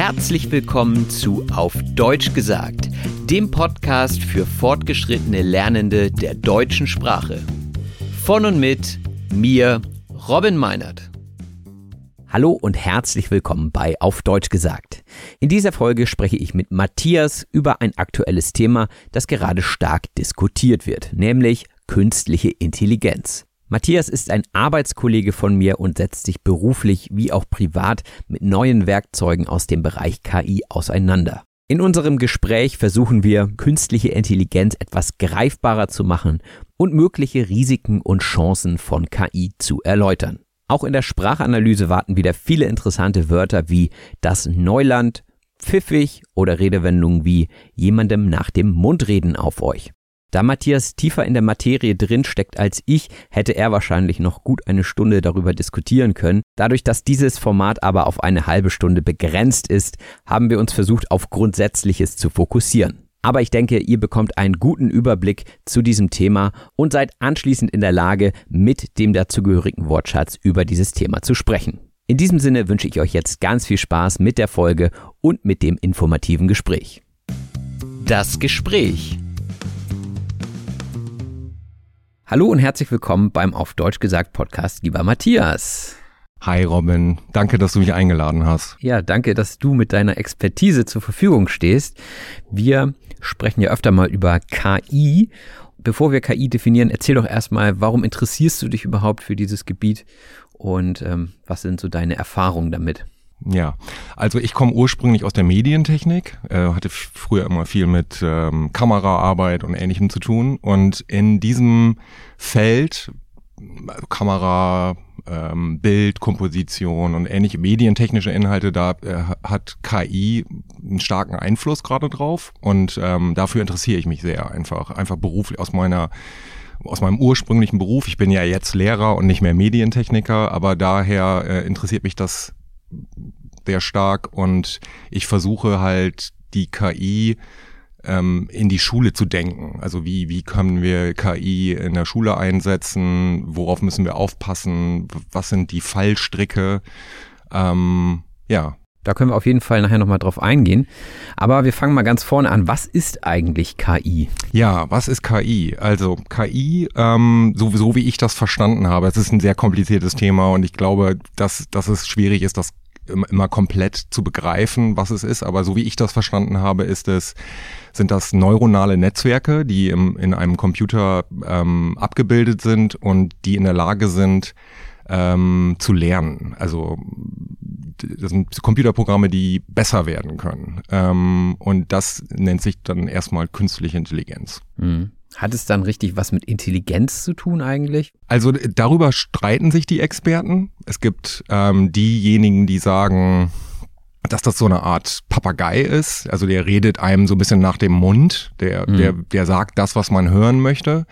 Herzlich willkommen zu Auf Deutsch gesagt, dem Podcast für fortgeschrittene Lernende der deutschen Sprache. Von und mit mir, Robin Meinert. Hallo und herzlich willkommen bei Auf Deutsch gesagt. In dieser Folge spreche ich mit Matthias über ein aktuelles Thema, das gerade stark diskutiert wird, nämlich künstliche Intelligenz. Matthias ist ein Arbeitskollege von mir und setzt sich beruflich wie auch privat mit neuen Werkzeugen aus dem Bereich KI auseinander. In unserem Gespräch versuchen wir, künstliche Intelligenz etwas greifbarer zu machen und mögliche Risiken und Chancen von KI zu erläutern. Auch in der Sprachanalyse warten wieder viele interessante Wörter wie das Neuland, pfiffig oder Redewendungen wie jemandem nach dem Mund reden auf euch. Da Matthias tiefer in der Materie drin steckt als ich, hätte er wahrscheinlich noch gut eine Stunde darüber diskutieren können. Dadurch, dass dieses Format aber auf eine halbe Stunde begrenzt ist, haben wir uns versucht, auf Grundsätzliches zu fokussieren. Aber ich denke, ihr bekommt einen guten Überblick zu diesem Thema und seid anschließend in der Lage, mit dem dazugehörigen Wortschatz über dieses Thema zu sprechen. In diesem Sinne wünsche ich euch jetzt ganz viel Spaß mit der Folge und mit dem informativen Gespräch. Das Gespräch. Hallo und herzlich willkommen beim Auf Deutsch gesagt Podcast, lieber Matthias. Hi Robin, danke, dass du mich eingeladen hast. Ja, danke, dass du mit deiner Expertise zur Verfügung stehst. Wir sprechen ja öfter mal über KI. Bevor wir KI definieren, erzähl doch erstmal, warum interessierst du dich überhaupt für dieses Gebiet und ähm, was sind so deine Erfahrungen damit? Ja, also ich komme ursprünglich aus der Medientechnik, äh, hatte früher immer viel mit ähm, Kameraarbeit und Ähnlichem zu tun. Und in diesem Feld Kamera, ähm, Bild, Komposition und ähnliche medientechnische Inhalte, da äh, hat KI einen starken Einfluss gerade drauf. Und ähm, dafür interessiere ich mich sehr einfach, einfach beruflich aus meiner aus meinem ursprünglichen Beruf. Ich bin ja jetzt Lehrer und nicht mehr Medientechniker, aber daher äh, interessiert mich das sehr stark und ich versuche halt die KI ähm, in die Schule zu denken. Also wie, wie können wir KI in der Schule einsetzen? Worauf müssen wir aufpassen? Was sind die Fallstricke? Ähm, ja. Da können wir auf jeden Fall nachher nochmal drauf eingehen. Aber wir fangen mal ganz vorne an. Was ist eigentlich KI? Ja, was ist KI? Also KI, ähm, so, so wie ich das verstanden habe, es ist ein sehr kompliziertes Thema und ich glaube, dass, dass es schwierig ist, das immer komplett zu begreifen, was es ist. Aber so wie ich das verstanden habe, ist es, sind das neuronale Netzwerke, die im, in einem Computer ähm, abgebildet sind und die in der Lage sind, ähm, zu lernen. Also das sind Computerprogramme, die besser werden können. Ähm, und das nennt sich dann erstmal künstliche Intelligenz. Mhm. Hat es dann richtig was mit Intelligenz zu tun eigentlich? Also darüber streiten sich die Experten. Es gibt ähm, diejenigen, die sagen, dass das so eine Art Papagei ist. Also der redet einem so ein bisschen nach dem Mund. Der, mhm. der, der sagt das, was man hören möchte.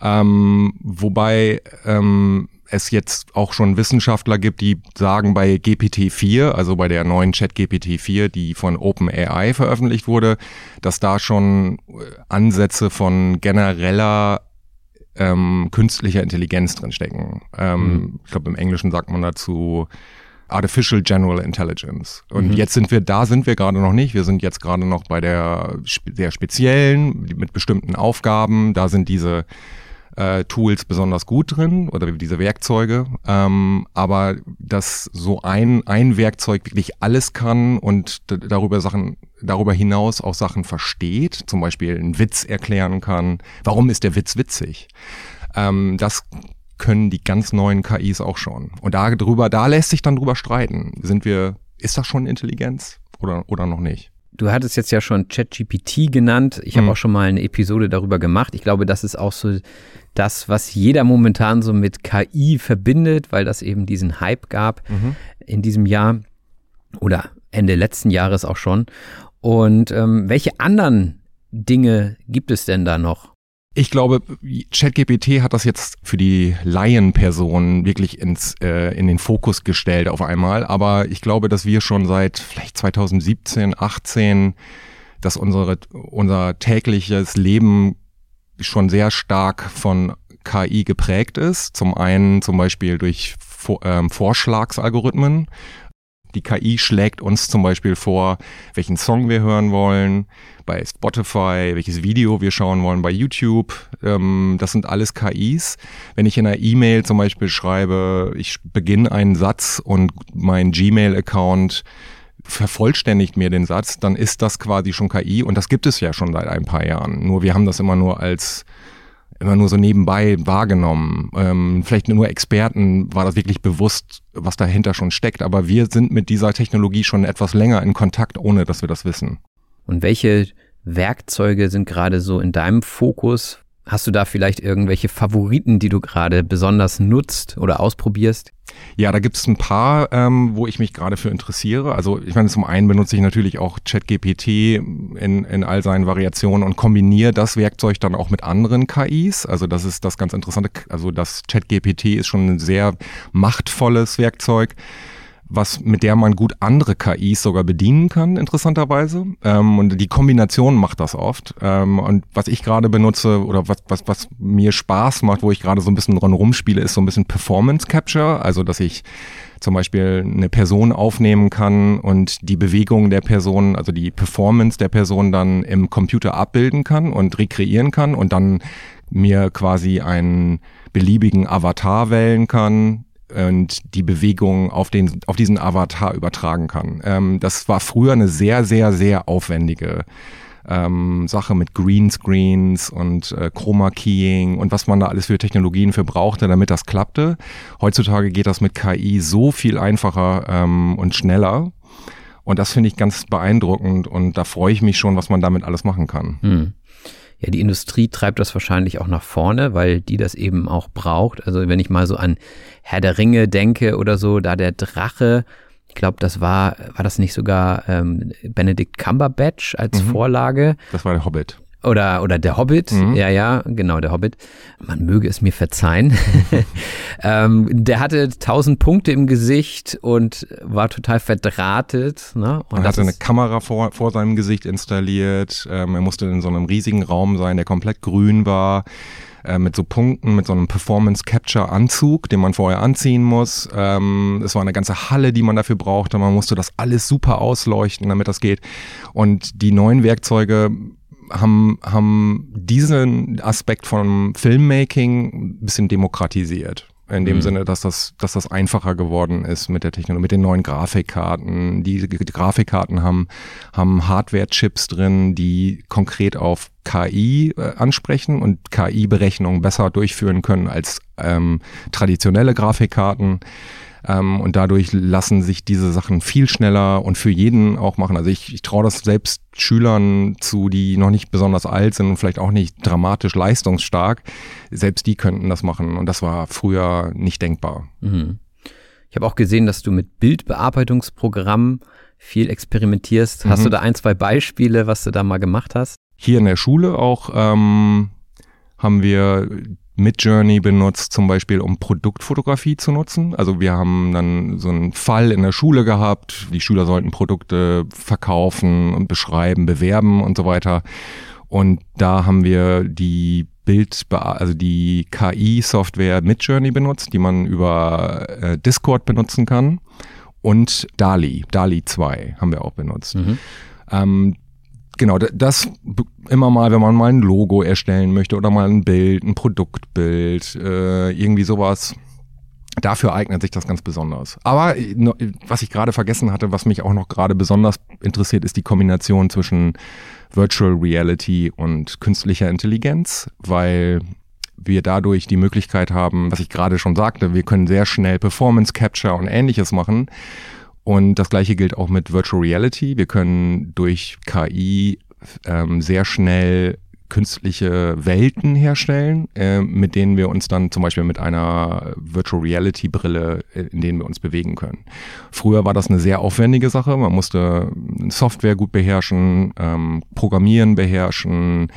Ähm, wobei ähm, es jetzt auch schon Wissenschaftler gibt, die sagen, bei GPT-4, also bei der neuen Chat-GPT-4, die von OpenAI veröffentlicht wurde, dass da schon äh, Ansätze von genereller ähm, künstlicher Intelligenz drinstecken. Ähm, mhm. Ich glaube, im Englischen sagt man dazu Artificial General Intelligence. Und mhm. jetzt sind wir, da sind wir gerade noch nicht. Wir sind jetzt gerade noch bei der sehr speziellen, mit bestimmten Aufgaben. Da sind diese äh, Tools besonders gut drin oder diese Werkzeuge. Ähm, aber dass so ein, ein Werkzeug wirklich alles kann und darüber Sachen, darüber hinaus auch Sachen versteht, zum Beispiel einen Witz erklären kann. Warum ist der Witz witzig? Ähm, das können die ganz neuen KIs auch schon. Und da drüber, da lässt sich dann drüber streiten. Sind wir, ist das schon Intelligenz oder, oder noch nicht? Du hattest jetzt ja schon ChatGPT genannt. Ich habe mhm. auch schon mal eine Episode darüber gemacht. Ich glaube, das ist auch so das, was jeder momentan so mit KI verbindet, weil das eben diesen Hype gab mhm. in diesem Jahr oder Ende letzten Jahres auch schon. Und ähm, welche anderen Dinge gibt es denn da noch? Ich glaube, ChatGPT hat das jetzt für die Laienpersonen wirklich ins, äh, in den Fokus gestellt auf einmal. Aber ich glaube, dass wir schon seit vielleicht 2017, 18, dass unsere, unser tägliches Leben schon sehr stark von KI geprägt ist. Zum einen zum Beispiel durch ähm, Vorschlagsalgorithmen, Die KI schlägt uns zum Beispiel vor, welchen Song wir hören wollen, bei Spotify, welches Video wir schauen wollen bei YouTube. Ähm, das sind alles KIs. Wenn ich in einer E-Mail zum Beispiel schreibe, ich beginne einen Satz und mein Gmail-Account vervollständigt mir den Satz, dann ist das quasi schon KI und das gibt es ja schon seit ein paar Jahren. Nur wir haben das immer nur als immer nur so nebenbei wahrgenommen. Ähm, vielleicht nur Experten war das wirklich bewusst, was dahinter schon steckt. Aber wir sind mit dieser Technologie schon etwas länger in Kontakt, ohne dass wir das wissen. Und welche Werkzeuge sind gerade so in deinem Fokus? Hast du da vielleicht irgendwelche Favoriten, die du gerade besonders nutzt oder ausprobierst? Ja, da gibt es ein paar, ähm, wo ich mich gerade für interessiere. Also ich meine, zum einen benutze ich natürlich auch ChatGPT in, in all seinen Variationen und kombiniere das Werkzeug dann auch mit anderen KIs. Also das ist das ganz Interessante. Also das ChatGPT ist schon ein sehr machtvolles Werkzeug was mit der man gut andere KIs sogar bedienen kann, interessanterweise. Ähm, und die Kombination macht das oft. Ähm, und was ich gerade benutze oder was, was, was mir Spaß macht, wo ich gerade so ein bisschen dran rumspiele, ist so ein bisschen Performance Capture. Also, dass ich zum Beispiel eine Person aufnehmen kann und die Bewegung der Person, also die Performance der Person dann im Computer abbilden kann und rekreieren kann und dann mir quasi einen beliebigen Avatar wählen kann, und die Bewegung auf, den, auf diesen Avatar übertragen kann. Ähm, das war früher eine sehr, sehr, sehr aufwendige ähm, Sache mit Greenscreens und äh, Chroma Keying und was man da alles für Technologien für brauchte, damit das klappte. Heutzutage geht das mit KI so viel einfacher ähm, und schneller. Und das finde ich ganz beeindruckend und da freue ich mich schon, was man damit alles machen kann. Hm ja, die Industrie treibt das wahrscheinlich auch nach vorne, weil die das eben auch braucht. Also wenn ich mal so an Herr der Ringe denke oder so, da der Drache, ich glaube, das war, war das nicht sogar ähm, Benedict Cumberbatch als mhm. Vorlage? Das war der Hobbit. Oder, oder der Hobbit, mhm. ja, ja, genau, der Hobbit. Man möge es mir verzeihen. ähm, der hatte tausend Punkte im Gesicht und war total verdrahtet. Ne? Und er hatte eine Kamera vor, vor seinem Gesicht installiert. Ähm, er musste in so einem riesigen Raum sein, der komplett grün war äh, mit so Punkten, mit so einem Performance Capture Anzug, den man vorher anziehen muss. Ähm, es war eine ganze Halle, die man dafür brauchte. Man musste das alles super ausleuchten, damit das geht. Und die neuen Werkzeuge haben, haben diesen Aspekt von Filmmaking ein bisschen demokratisiert. In dem mhm. Sinne, dass das, dass das einfacher geworden ist mit der Technologie, mit den neuen Grafikkarten. Die, die Grafikkarten haben, haben Hardware-Chips drin, die konkret auf KI äh, ansprechen und KI-Berechnungen besser durchführen können als ähm, traditionelle Grafikkarten. Ähm, und dadurch lassen sich diese Sachen viel schneller und für jeden auch machen. Also ich, ich traue das selbst Schülern zu, die noch nicht besonders alt sind und vielleicht auch nicht dramatisch leistungsstark. Selbst die könnten das machen. Und das war früher nicht denkbar. Mhm. Ich habe auch gesehen, dass du mit Bildbearbeitungsprogrammen viel experimentierst. Hast mhm. du da ein, zwei Beispiele, was du da mal gemacht hast? Hier in der Schule auch ähm, haben wir Midjourney benutzt, zum Beispiel um Produktfotografie zu nutzen. Also wir haben dann so einen Fall in der Schule gehabt, die Schüler sollten Produkte verkaufen und beschreiben, bewerben und so weiter. Und da haben wir die Bild, also die KI-Software Midjourney benutzt, die man über äh, Discord benutzen kann. Und DALI, DALI 2 haben wir auch benutzt. Mhm. Ähm, genau, das immer mal, wenn man mal ein Logo erstellen möchte oder mal ein Bild, ein Produktbild, äh, irgendwie sowas. Dafür eignet sich das ganz besonders. Aber äh, was ich gerade vergessen hatte, was mich auch noch gerade besonders interessiert, ist die Kombination zwischen Virtual Reality und künstlicher Intelligenz, weil wir dadurch die Möglichkeit haben, was ich gerade schon sagte, wir können sehr schnell Performance Capture und ähnliches machen. Und das gleiche gilt auch mit Virtual Reality. Wir können durch KI ähm, sehr schnell künstliche Welten herstellen, äh, mit denen wir uns dann zum Beispiel mit einer Virtual Reality Brille, äh, in denen wir uns bewegen können. Früher war das eine sehr aufwendige Sache. Man musste Software gut beherrschen, ähm, Programmieren beherrschen,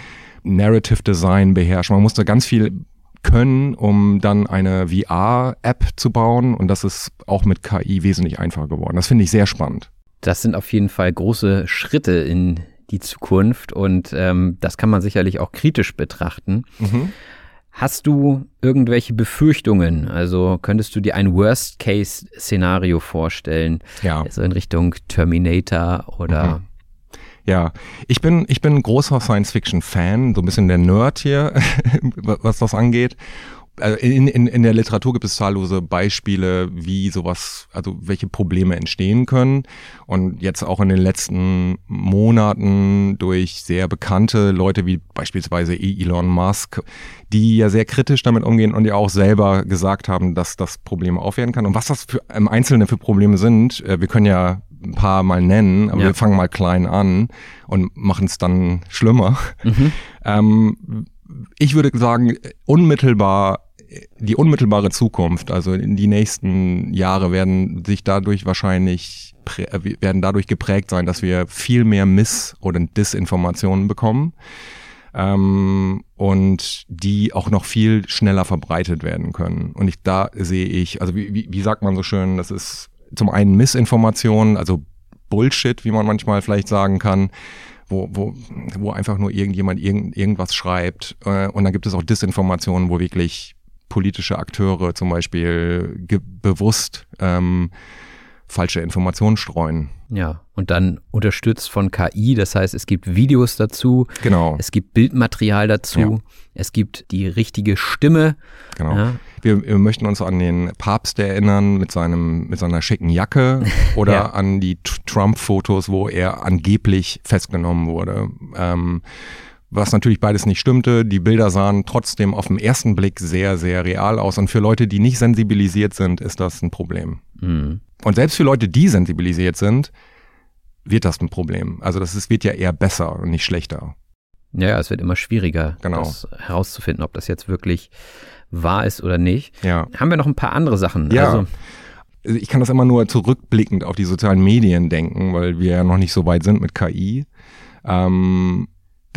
Narrative Design beherrschen. Man musste ganz viel können, um dann eine VR-App zu bauen. Und das ist auch mit KI wesentlich einfacher geworden. Das finde ich sehr spannend. Das sind auf jeden Fall große Schritte in die Zukunft und ähm, das kann man sicherlich auch kritisch betrachten. Mhm. Hast du irgendwelche Befürchtungen? Also könntest du dir ein Worst-Case-Szenario vorstellen? Ja. Also in Richtung Terminator oder. Mhm. Ja, ich bin, ich bin ein großer Science-Fiction-Fan, so ein bisschen der Nerd hier, was das angeht. Also in, in, in der Literatur gibt es zahllose Beispiele, wie sowas, also welche Probleme entstehen können. Und jetzt auch in den letzten Monaten durch sehr bekannte Leute wie beispielsweise Elon Musk, die ja sehr kritisch damit umgehen und ja auch selber gesagt haben, dass das Probleme aufwerten kann. Und was das für im Einzelnen für Probleme sind, äh, wir können ja ein paar mal nennen, aber ja. wir fangen mal klein an und machen es dann schlimmer. Mhm. Ähm, ich würde sagen, unmittelbar die unmittelbare Zukunft, also in die nächsten Jahre werden sich dadurch wahrscheinlich äh, werden dadurch geprägt sein, dass wir viel mehr Miss- oder Disinformationen bekommen ähm, und die auch noch viel schneller verbreitet werden können. Und ich, da sehe ich, also wie, wie, wie sagt man so schön, das ist zum einen Missinformation, also Bullshit, wie man manchmal vielleicht sagen kann, wo, wo, wo einfach nur irgendjemand irgend, irgendwas schreibt. Äh, und dann gibt es auch Disinformationen, wo wirklich politische Akteure zum Beispiel bewusst ähm, falsche Informationen streuen. Ja, und dann unterstützt von KI, das heißt, es gibt Videos dazu, genau. es gibt Bildmaterial dazu, ja. es gibt die richtige Stimme. Genau. Ja. Wir, wir, möchten uns an den Papst erinnern mit seinem mit seiner schicken Jacke oder ja. an die Trump-Fotos, wo er angeblich festgenommen wurde. Ähm, was natürlich beides nicht stimmte. Die Bilder sahen trotzdem auf den ersten Blick sehr, sehr real aus. Und für Leute, die nicht sensibilisiert sind, ist das ein Problem. Mhm. Und selbst für Leute, die sensibilisiert sind, wird das ein Problem. Also das ist, wird ja eher besser und nicht schlechter. Ja, es wird immer schwieriger, genau. das herauszufinden, ob das jetzt wirklich wahr ist oder nicht. Ja. Haben wir noch ein paar andere Sachen? Ja. Also, ich kann das immer nur zurückblickend auf die sozialen Medien denken, weil wir ja noch nicht so weit sind mit KI. Ähm,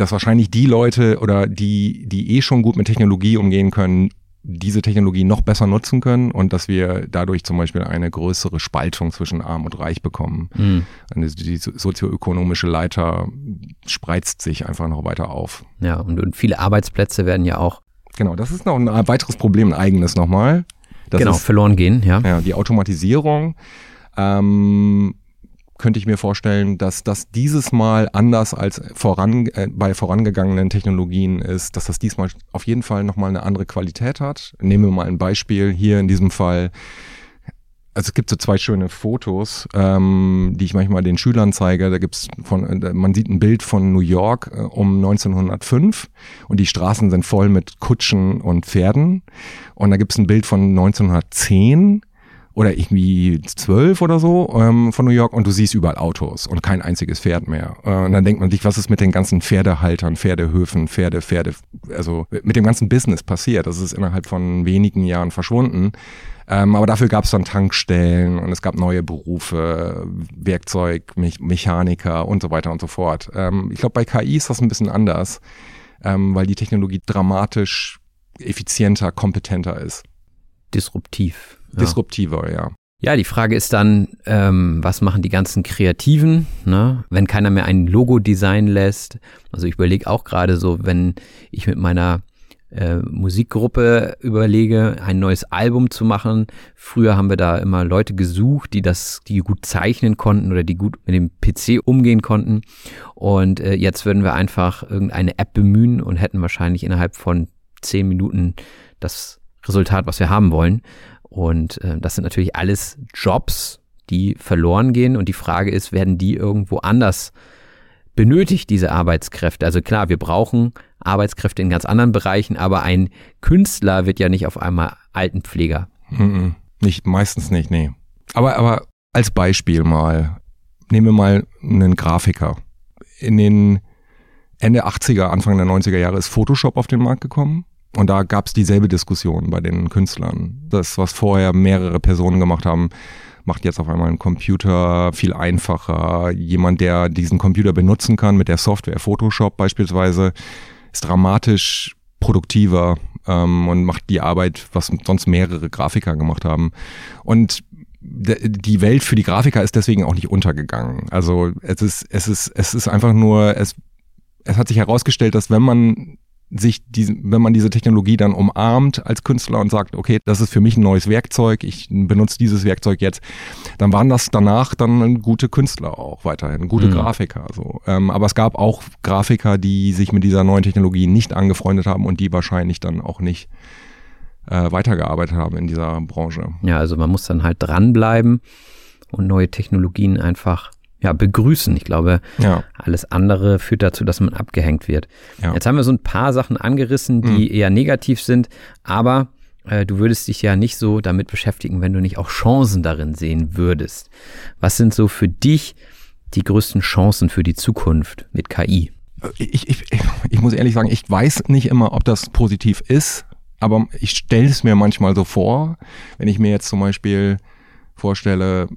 dass wahrscheinlich die Leute oder die, die eh schon gut mit Technologie umgehen können, diese Technologie noch besser nutzen können und dass wir dadurch zum Beispiel eine größere Spaltung zwischen Arm und Reich bekommen. Mhm. Die sozioökonomische Leiter spreizt sich einfach noch weiter auf. Ja, und, und viele Arbeitsplätze werden ja auch. Genau, das ist noch ein weiteres Problem, ein eigenes nochmal. Das genau, ist, verloren gehen, ja. Ja, die Automatisierung. Ähm, könnte ich mir vorstellen, dass das dieses Mal anders als voran, äh, bei vorangegangenen Technologien ist, dass das diesmal auf jeden Fall nochmal eine andere Qualität hat. Nehmen wir mal ein Beispiel hier in diesem Fall. Also es gibt so zwei schöne Fotos, ähm, die ich manchmal den Schülern zeige. Da gibt's von, äh, man sieht ein Bild von New York äh, um 1905 und die Straßen sind voll mit Kutschen und Pferden. Und da gibt's ein Bild von 1910 oder irgendwie zwölf oder so ähm, von New York und du siehst überall Autos und kein einziges Pferd mehr. Äh, und dann denkt man sich, was ist mit den ganzen Pferdehaltern, Pferdehöfen, Pferde, Pferde, also mit dem ganzen Business passiert. Das ist innerhalb von wenigen Jahren verschwunden. Ähm, aber dafür gab es dann Tankstellen und es gab neue Berufe, Werkzeug, Me Mechaniker und so weiter und so fort. Ähm, ich glaube, bei KI ist das ein bisschen anders, ähm, weil die Technologie dramatisch effizienter, kompetenter ist. Disruptiv disruptiver, ja. Ja, die Frage ist dann, ähm, was machen die ganzen Kreativen, ne? wenn keiner mehr ein Logo designen lässt. Also ich überlege auch gerade so, wenn ich mit meiner äh, Musikgruppe überlege, ein neues Album zu machen. Früher haben wir da immer Leute gesucht, die das, die gut zeichnen konnten oder die gut mit dem PC umgehen konnten. Und äh, jetzt würden wir einfach irgendeine App bemühen und hätten wahrscheinlich innerhalb von zehn Minuten das Resultat, was wir haben wollen. Und äh, das sind natürlich alles Jobs, die verloren gehen. Und die Frage ist, werden die irgendwo anders benötigt, diese Arbeitskräfte? Also klar, wir brauchen Arbeitskräfte in ganz anderen Bereichen, aber ein Künstler wird ja nicht auf einmal Altenpfleger. Mhm, nicht, meistens nicht, nee. Aber, aber als Beispiel mal, nehmen wir mal einen Grafiker. In den Ende 80er, Anfang der 90er Jahre ist Photoshop auf den Markt gekommen. Und da gab es dieselbe Diskussion bei den Künstlern. Das, was vorher mehrere Personen gemacht haben, macht jetzt auf einmal ein Computer viel einfacher. Jemand, der diesen Computer benutzen kann mit der Software Photoshop beispielsweise, ist dramatisch produktiver ähm, und macht die Arbeit, was sonst mehrere Grafiker gemacht haben. Und die Welt für die Grafiker ist deswegen auch nicht untergegangen. Also es ist, es ist, es ist einfach nur, es, es hat sich herausgestellt, dass wenn man sich diesen, wenn man diese Technologie dann umarmt als Künstler und sagt, okay, das ist für mich ein neues Werkzeug, ich benutze dieses Werkzeug jetzt, dann waren das danach dann gute Künstler auch weiterhin, gute mhm. Grafiker. So. Ähm, aber es gab auch Grafiker, die sich mit dieser neuen Technologie nicht angefreundet haben und die wahrscheinlich dann auch nicht äh, weitergearbeitet haben in dieser Branche. Ja, also man muss dann halt dranbleiben und neue Technologien einfach ja, begrüßen. Ich glaube, ja. alles andere führt dazu, dass man abgehängt wird. Ja. Jetzt haben wir so ein paar Sachen angerissen, die mhm. eher negativ sind, aber äh, du würdest dich ja nicht so damit beschäftigen, wenn du nicht auch Chancen darin sehen würdest. Was sind so für dich die größten Chancen für die Zukunft mit KI? Ich, ich, ich muss ehrlich sagen, ich weiß nicht immer, ob das positiv ist, aber ich stelle es mir manchmal so vor, wenn ich mir jetzt zum Beispiel vorstelle,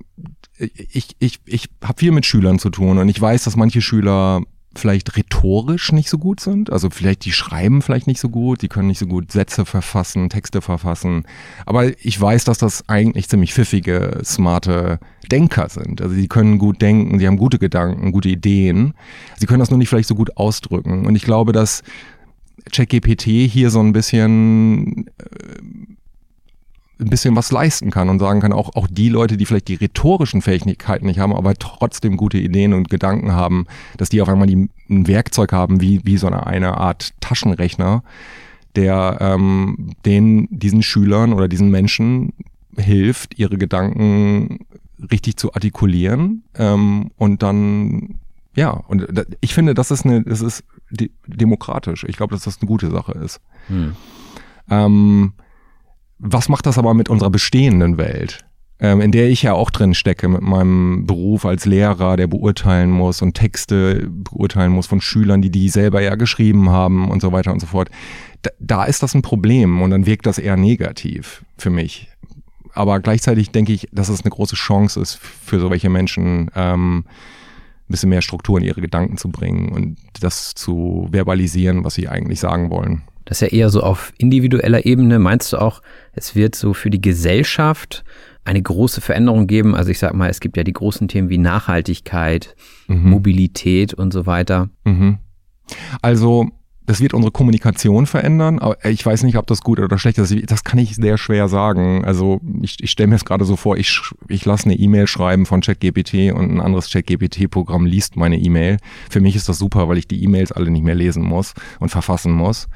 ich, ich, ich habe viel mit Schülern zu tun und ich weiß, dass manche Schüler vielleicht rhetorisch nicht so gut sind. Also vielleicht die schreiben vielleicht nicht so gut, die können nicht so gut Sätze verfassen, Texte verfassen. Aber ich weiß, dass das eigentlich ziemlich pfiffige, smarte Denker sind. Also sie können gut denken, sie haben gute Gedanken, gute Ideen. Sie können das nur nicht vielleicht so gut ausdrücken. Und ich glaube, dass ChatGPT hier so ein bisschen äh, ein bisschen was leisten kann und sagen kann, auch, auch die Leute, die vielleicht die rhetorischen Fähigkeiten nicht haben, aber trotzdem gute Ideen und Gedanken haben, dass die auf einmal die, ein Werkzeug haben, wie, wie so eine, eine Art Taschenrechner, der ähm, den, diesen Schülern oder diesen Menschen hilft, ihre Gedanken richtig zu artikulieren ähm, und dann ja, und ich finde, das ist eine, das ist demokratisch. Ich glaube, dass das eine gute Sache ist. Hm. Ähm, was macht das aber mit unserer bestehenden Welt? Ähm, in der ich ja auch drin stecke mit meinem Beruf als Lehrer, der beurteilen muss und Texte beurteilen muss von Schülern, die die selber ja geschrieben haben und so weiter und so fort. Da, da ist das ein Problem und dann wirkt das eher negativ für mich. Aber gleichzeitig denke ich, dass es eine große Chance ist für solche Menschen, ähm, ein bisschen mehr Struktur in ihre Gedanken zu bringen und das zu verbalisieren, was sie eigentlich sagen wollen. Das ist ja eher so auf individueller Ebene. Meinst du auch, es wird so für die Gesellschaft eine große Veränderung geben? Also ich sag mal, es gibt ja die großen Themen wie Nachhaltigkeit, mhm. Mobilität und so weiter. Mhm. Also das wird unsere Kommunikation verändern, aber ich weiß nicht, ob das gut oder schlecht ist. Das kann ich sehr schwer sagen. Also ich, ich stelle mir es gerade so vor, ich, ich lasse eine E-Mail schreiben von ChatGPT und ein anderes ChatGPT-Programm liest meine E-Mail. Für mich ist das super, weil ich die E-Mails alle nicht mehr lesen muss und verfassen muss.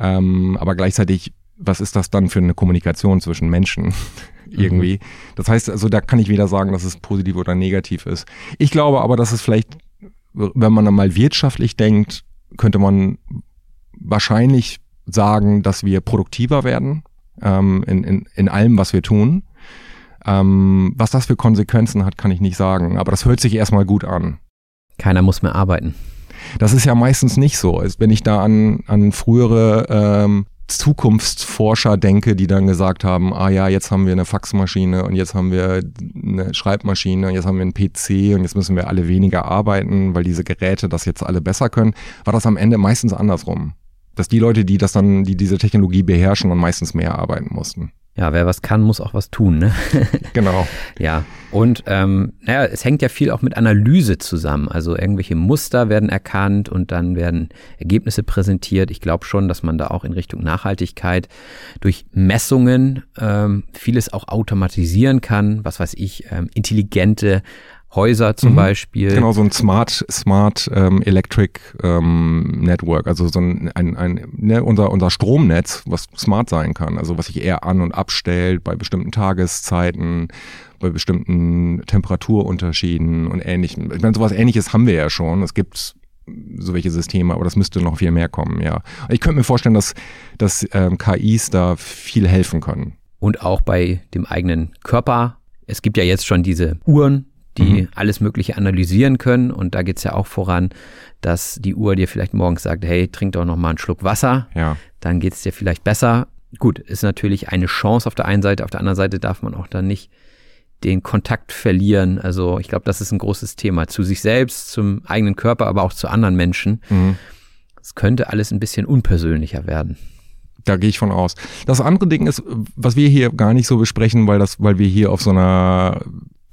Ähm, aber gleichzeitig, was ist das dann für eine Kommunikation zwischen Menschen? irgendwie. Mhm. Das heißt, also da kann ich weder sagen, dass es positiv oder negativ ist. Ich glaube aber, dass es vielleicht, wenn man mal wirtschaftlich denkt, könnte man wahrscheinlich sagen, dass wir produktiver werden ähm, in, in, in allem, was wir tun. Ähm, was das für Konsequenzen hat, kann ich nicht sagen. Aber das hört sich erstmal gut an. Keiner muss mehr arbeiten. Das ist ja meistens nicht so. Wenn ich da an, an frühere ähm, Zukunftsforscher denke, die dann gesagt haben, ah ja, jetzt haben wir eine Faxmaschine und jetzt haben wir eine Schreibmaschine und jetzt haben wir einen PC und jetzt müssen wir alle weniger arbeiten, weil diese Geräte das jetzt alle besser können, war das am Ende meistens andersrum. Dass die Leute, die das dann, die diese Technologie beherrschen und meistens mehr arbeiten mussten. Ja, wer was kann, muss auch was tun, ne? genau. Ja, und ähm, naja, es hängt ja viel auch mit Analyse zusammen. Also irgendwelche Muster werden erkannt und dann werden Ergebnisse präsentiert. Ich glaube schon, dass man da auch in Richtung Nachhaltigkeit durch Messungen ähm, vieles auch automatisieren kann. Was weiß ich, ähm, intelligente Häuser zum mhm. Beispiel. Genau, so ein Smart, Smart ähm, Electric ähm, Network, also so ein, ein, ein ne, unser, unser Stromnetz, was smart sein kann, also was sich eher an- und abstellt bei bestimmten Tageszeiten, bei bestimmten Temperaturunterschieden und ähnlichem. Ich meine, sowas ähnliches haben wir ja schon. Es gibt so welche Systeme, aber das müsste noch viel mehr kommen, ja. Ich könnte mir vorstellen, dass, dass ähm, KIs da viel helfen können. Und auch bei dem eigenen Körper. Es gibt ja jetzt schon diese Uhren, die mhm. alles Mögliche analysieren können. Und da geht's ja auch voran, dass die Uhr dir vielleicht morgens sagt, hey, trink doch noch mal einen Schluck Wasser. Ja. Dann geht's dir vielleicht besser. Gut, ist natürlich eine Chance auf der einen Seite. Auf der anderen Seite darf man auch dann nicht den Kontakt verlieren. Also ich glaube, das ist ein großes Thema. Zu sich selbst, zum eigenen Körper, aber auch zu anderen Menschen. Mhm. Es könnte alles ein bisschen unpersönlicher werden. Da gehe ich von aus. Das andere Ding ist, was wir hier gar nicht so besprechen, weil das, weil wir hier auf so einer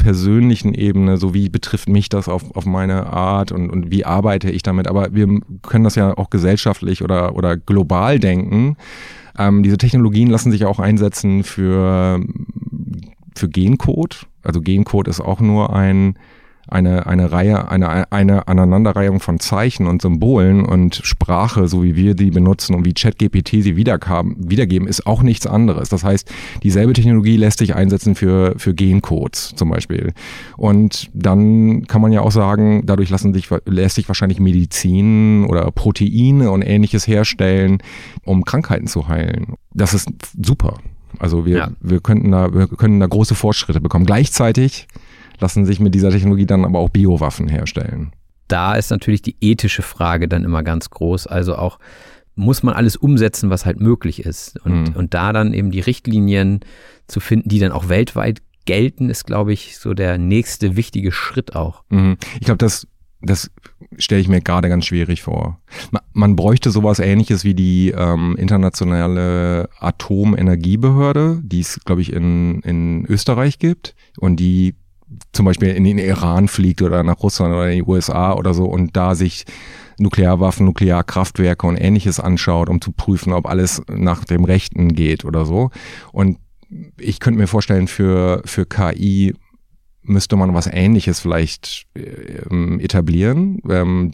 persönlichen Ebene, so wie betrifft mich das auf, auf meine Art und, und wie arbeite ich damit. Aber wir können das ja auch gesellschaftlich oder, oder global denken. Ähm, diese Technologien lassen sich auch einsetzen für, für Gencode. Also Gencode ist auch nur ein eine, eine Reihe, eine, eine Aneinanderreihung von Zeichen und Symbolen und Sprache, so wie wir die benutzen und wie ChatGPT sie wiedergeben, ist auch nichts anderes. Das heißt, dieselbe Technologie lässt sich einsetzen für, für Gencodes zum Beispiel. Und dann kann man ja auch sagen, dadurch lassen sich, lässt sich wahrscheinlich Medizin oder Proteine und ähnliches herstellen, um Krankheiten zu heilen. Das ist super. Also wir, ja. wir könnten da, wir können da große Fortschritte bekommen. Gleichzeitig lassen sich mit dieser Technologie dann aber auch Biowaffen herstellen. Da ist natürlich die ethische Frage dann immer ganz groß. Also auch muss man alles umsetzen, was halt möglich ist. Und, mhm. und da dann eben die Richtlinien zu finden, die dann auch weltweit gelten, ist, glaube ich, so der nächste wichtige Schritt auch. Mhm. Ich glaube, das, das stelle ich mir gerade ganz schwierig vor. Man, bräuchte sowas ähnliches wie die ähm, internationale Atomenergiebehörde, die es, glaube ich, in, in Österreich gibt und die zum Beispiel in den Iran fliegt oder nach Russland oder in die USA oder so und da sich Nuklearwaffen, Nuklearkraftwerke und ähnliches anschaut, um zu prüfen, ob alles nach dem Rechten geht oder so. Und ich könnte mir vorstellen, für, für KI müsste man was ähnliches vielleicht äh, etablieren. Ähm,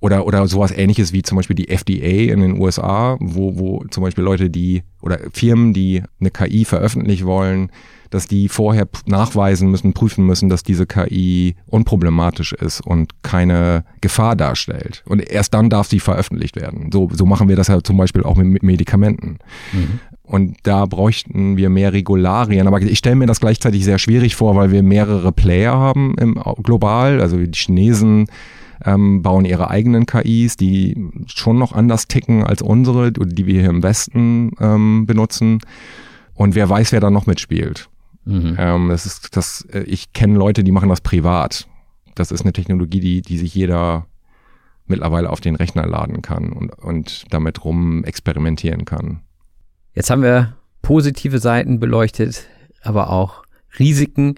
oder, oder sowas ähnliches wie zum Beispiel die FDA in den USA, wo, wo zum Beispiel Leute, die oder Firmen, die eine KI veröffentlichen wollen, dass die vorher nachweisen müssen, prüfen müssen, dass diese KI unproblematisch ist und keine Gefahr darstellt. Und erst dann darf sie veröffentlicht werden. So, so machen wir das ja zum Beispiel auch mit Medikamenten. Mhm. Und da bräuchten wir mehr Regularien. Aber ich stelle mir das gleichzeitig sehr schwierig vor, weil wir mehrere Player haben im, global. Also die Chinesen ähm, bauen ihre eigenen KIs, die schon noch anders ticken als unsere, die wir hier im Westen ähm, benutzen. Und wer weiß, wer da noch mitspielt. Mhm. Ähm, das ist, das, äh, ich kenne Leute, die machen das privat. Das ist eine Technologie, die, die sich jeder mittlerweile auf den Rechner laden kann und, und damit rum experimentieren kann. Jetzt haben wir positive Seiten beleuchtet, aber auch Risiken.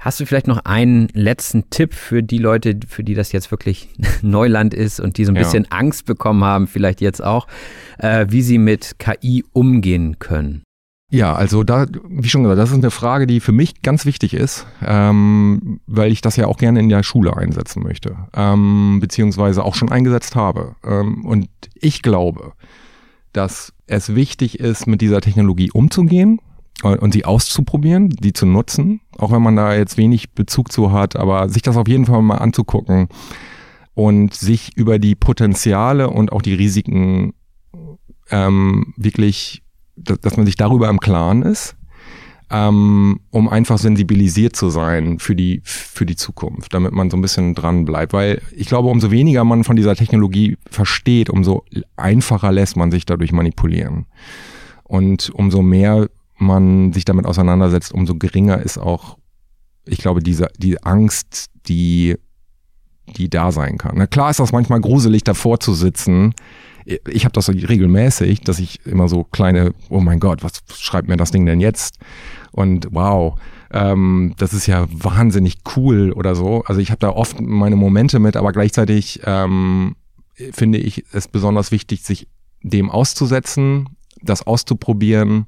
Hast du vielleicht noch einen letzten Tipp für die Leute, für die das jetzt wirklich Neuland ist und die so ein ja. bisschen Angst bekommen haben, vielleicht jetzt auch, äh, wie sie mit KI umgehen können? Ja, also da, wie schon gesagt, das ist eine Frage, die für mich ganz wichtig ist, ähm, weil ich das ja auch gerne in der Schule einsetzen möchte, ähm, beziehungsweise auch schon eingesetzt habe. Ähm, und ich glaube, dass es wichtig ist, mit dieser Technologie umzugehen und sie auszuprobieren, die zu nutzen, auch wenn man da jetzt wenig Bezug zu hat, aber sich das auf jeden Fall mal anzugucken und sich über die Potenziale und auch die Risiken ähm, wirklich dass man sich darüber im Klaren ist, ähm, um einfach sensibilisiert zu sein für die, für die Zukunft, damit man so ein bisschen dran bleibt. Weil ich glaube, umso weniger man von dieser Technologie versteht, umso einfacher lässt man sich dadurch manipulieren. Und umso mehr man sich damit auseinandersetzt, umso geringer ist auch, ich glaube, diese, die Angst, die, die da sein kann. Na klar ist das manchmal gruselig, davor zu sitzen, ich habe das regelmäßig, dass ich immer so kleine, oh mein Gott, was schreibt mir das Ding denn jetzt? Und wow, ähm, das ist ja wahnsinnig cool oder so. Also ich habe da oft meine Momente mit, aber gleichzeitig ähm, finde ich es besonders wichtig, sich dem auszusetzen, das auszuprobieren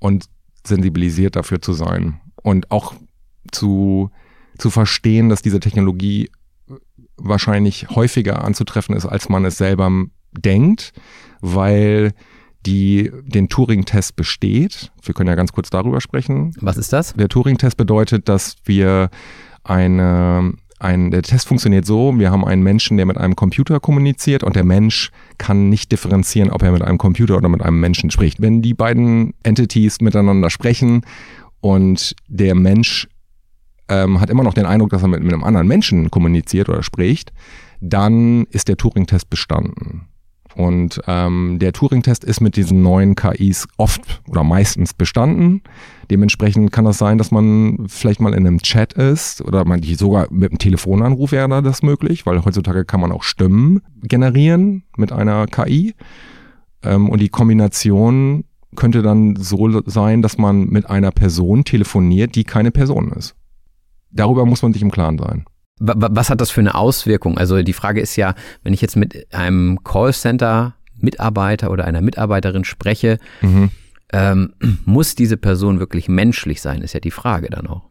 und sensibilisiert dafür zu sein. Und auch zu, zu verstehen, dass diese Technologie wahrscheinlich häufiger anzutreffen ist, als man es selber denkt, weil die den Turing-Test besteht. Wir können ja ganz kurz darüber sprechen. Was ist das? Der Turing-Test bedeutet, dass wir eine, ein, der Test funktioniert so, wir haben einen Menschen, der mit einem Computer kommuniziert und der Mensch kann nicht differenzieren, ob er mit einem Computer oder mit einem Menschen spricht. Wenn die beiden Entities miteinander sprechen und der Mensch ähm, hat immer noch den Eindruck, dass er mit, mit einem anderen Menschen kommuniziert oder spricht, dann ist der Turing-Test bestanden. Und ähm, der Turing-Test ist mit diesen neuen KIs oft oder meistens bestanden. Dementsprechend kann das sein, dass man vielleicht mal in einem Chat ist oder man sogar mit einem Telefonanruf wäre das möglich, weil heutzutage kann man auch Stimmen generieren mit einer KI. Ähm, und die Kombination könnte dann so sein, dass man mit einer Person telefoniert, die keine Person ist. darüber muss man sich im Klaren sein. Was hat das für eine Auswirkung? Also die Frage ist ja, wenn ich jetzt mit einem Callcenter Mitarbeiter oder einer Mitarbeiterin spreche, mhm. ähm, muss diese Person wirklich menschlich sein, ist ja die Frage dann auch.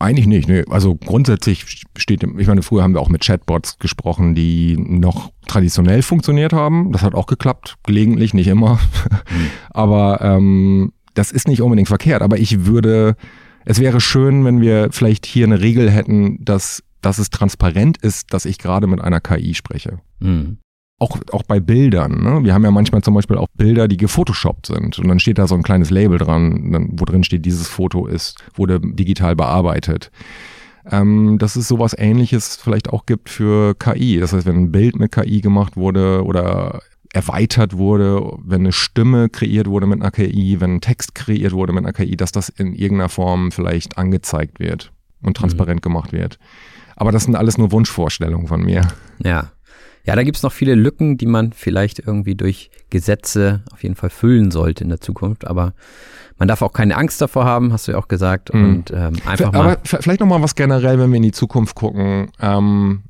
Eigentlich nicht. Nee. Also grundsätzlich steht, ich meine, früher haben wir auch mit Chatbots gesprochen, die noch traditionell funktioniert haben. Das hat auch geklappt, gelegentlich, nicht immer. Mhm. Aber ähm, das ist nicht unbedingt verkehrt. Aber ich würde, es wäre schön, wenn wir vielleicht hier eine Regel hätten, dass, dass es transparent ist, dass ich gerade mit einer KI spreche. Mhm auch, auch bei Bildern. Ne? Wir haben ja manchmal zum Beispiel auch Bilder, die gefotoshoppt sind. Und dann steht da so ein kleines Label dran, wo drin steht, dieses Foto ist, wurde digital bearbeitet. Ähm, dass es sowas ähnliches vielleicht auch gibt für KI. Das heißt, wenn ein Bild mit KI gemacht wurde oder erweitert wurde, wenn eine Stimme kreiert wurde mit einer KI, wenn ein Text kreiert wurde mit einer KI, dass das in irgendeiner Form vielleicht angezeigt wird und transparent mhm. gemacht wird. Aber das sind alles nur Wunschvorstellungen von mir. Ja. Ja, da gibt's noch viele Lücken, die man vielleicht irgendwie durch Gesetze auf jeden Fall füllen sollte in der Zukunft. Aber man darf auch keine Angst davor haben, hast du ja auch gesagt. Mhm. Und ähm, einfach mal. Aber vielleicht noch mal was generell, wenn wir in die Zukunft gucken. Ähm,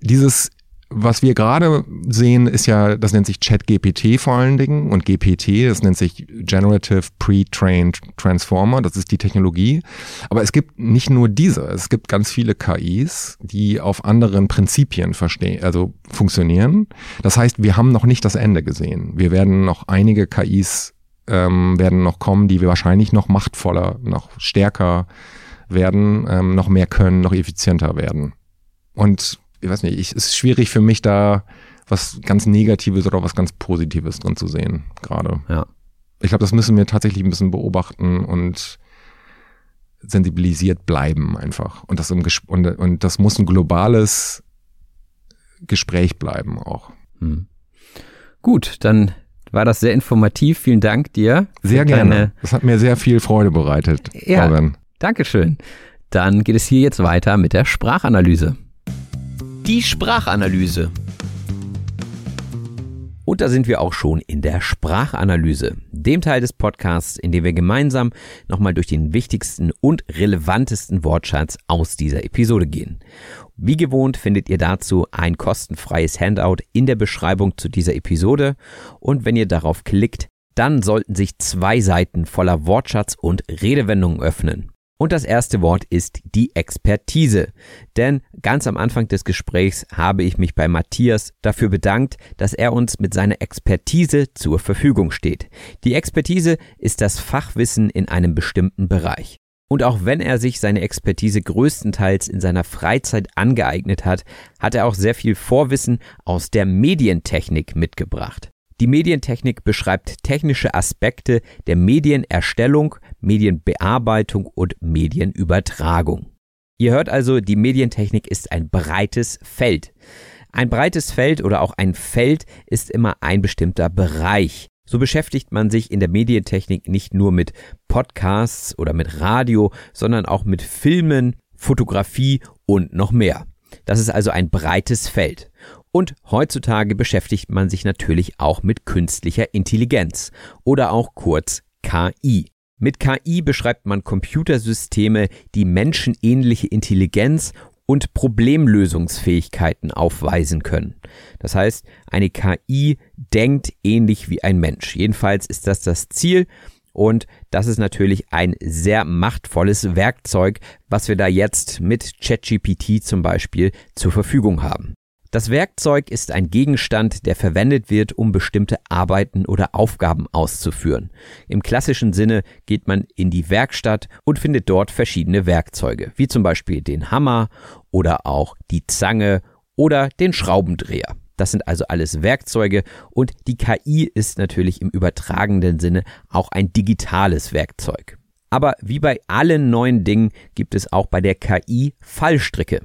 dieses was wir gerade sehen, ist ja, das nennt sich ChatGPT vor allen Dingen und GPT, das nennt sich Generative Pre-Trained Transformer, das ist die Technologie. Aber es gibt nicht nur diese, es gibt ganz viele KIs, die auf anderen Prinzipien verstehen, also funktionieren. Das heißt, wir haben noch nicht das Ende gesehen. Wir werden noch einige KIs ähm, werden noch kommen, die wir wahrscheinlich noch machtvoller, noch stärker werden, ähm, noch mehr können, noch effizienter werden. Und ich weiß nicht, ich, es ist schwierig für mich da was ganz Negatives oder was ganz Positives drin zu sehen, gerade. Ja. Ich glaube, das müssen wir tatsächlich ein bisschen beobachten und sensibilisiert bleiben einfach. Und das, im und, und das muss ein globales Gespräch bleiben auch. Hm. Gut, dann war das sehr informativ. Vielen Dank dir. Sehr gerne. Das hat mir sehr viel Freude bereitet, ja, Robin. Dankeschön. Dann geht es hier jetzt weiter mit der Sprachanalyse. Die Sprachanalyse. Und da sind wir auch schon in der Sprachanalyse, dem Teil des Podcasts, in dem wir gemeinsam nochmal durch den wichtigsten und relevantesten Wortschatz aus dieser Episode gehen. Wie gewohnt findet ihr dazu ein kostenfreies Handout in der Beschreibung zu dieser Episode und wenn ihr darauf klickt, dann sollten sich zwei Seiten voller Wortschatz und Redewendungen öffnen. Und das erste Wort ist die Expertise. Denn ganz am Anfang des Gesprächs habe ich mich bei Matthias dafür bedankt, dass er uns mit seiner Expertise zur Verfügung steht. Die Expertise ist das Fachwissen in einem bestimmten Bereich. Und auch wenn er sich seine Expertise größtenteils in seiner Freizeit angeeignet hat, hat er auch sehr viel Vorwissen aus der Medientechnik mitgebracht. Die Medientechnik beschreibt technische Aspekte der Medienerstellung, Medienbearbeitung und Medienübertragung. Ihr hört also, die Medientechnik ist ein breites Feld. Ein breites Feld oder auch ein Feld ist immer ein bestimmter Bereich. So beschäftigt man sich in der Medientechnik nicht nur mit Podcasts oder mit Radio, sondern auch mit Filmen, Fotografie und noch mehr. Das ist also ein breites Feld. Und heutzutage beschäftigt man sich natürlich auch mit künstlicher Intelligenz oder auch kurz KI. Mit KI beschreibt man Computersysteme, die menschenähnliche Intelligenz und Problemlösungsfähigkeiten aufweisen können. Das heißt, eine KI denkt ähnlich wie ein Mensch. Jedenfalls ist das das Ziel und das ist natürlich ein sehr machtvolles Werkzeug, was wir da jetzt mit ChatGPT zum Beispiel zur Verfügung haben. Das Werkzeug ist ein Gegenstand, der verwendet wird, um bestimmte Arbeiten oder Aufgaben auszuführen. Im klassischen Sinne geht man in die Werkstatt und findet dort verschiedene Werkzeuge, wie zum Beispiel den Hammer oder auch die Zange oder den Schraubendreher. Das sind also alles Werkzeuge und die KI ist natürlich im übertragenen Sinne auch ein digitales Werkzeug. Aber wie bei allen neuen Dingen gibt es auch bei der KI Fallstricke.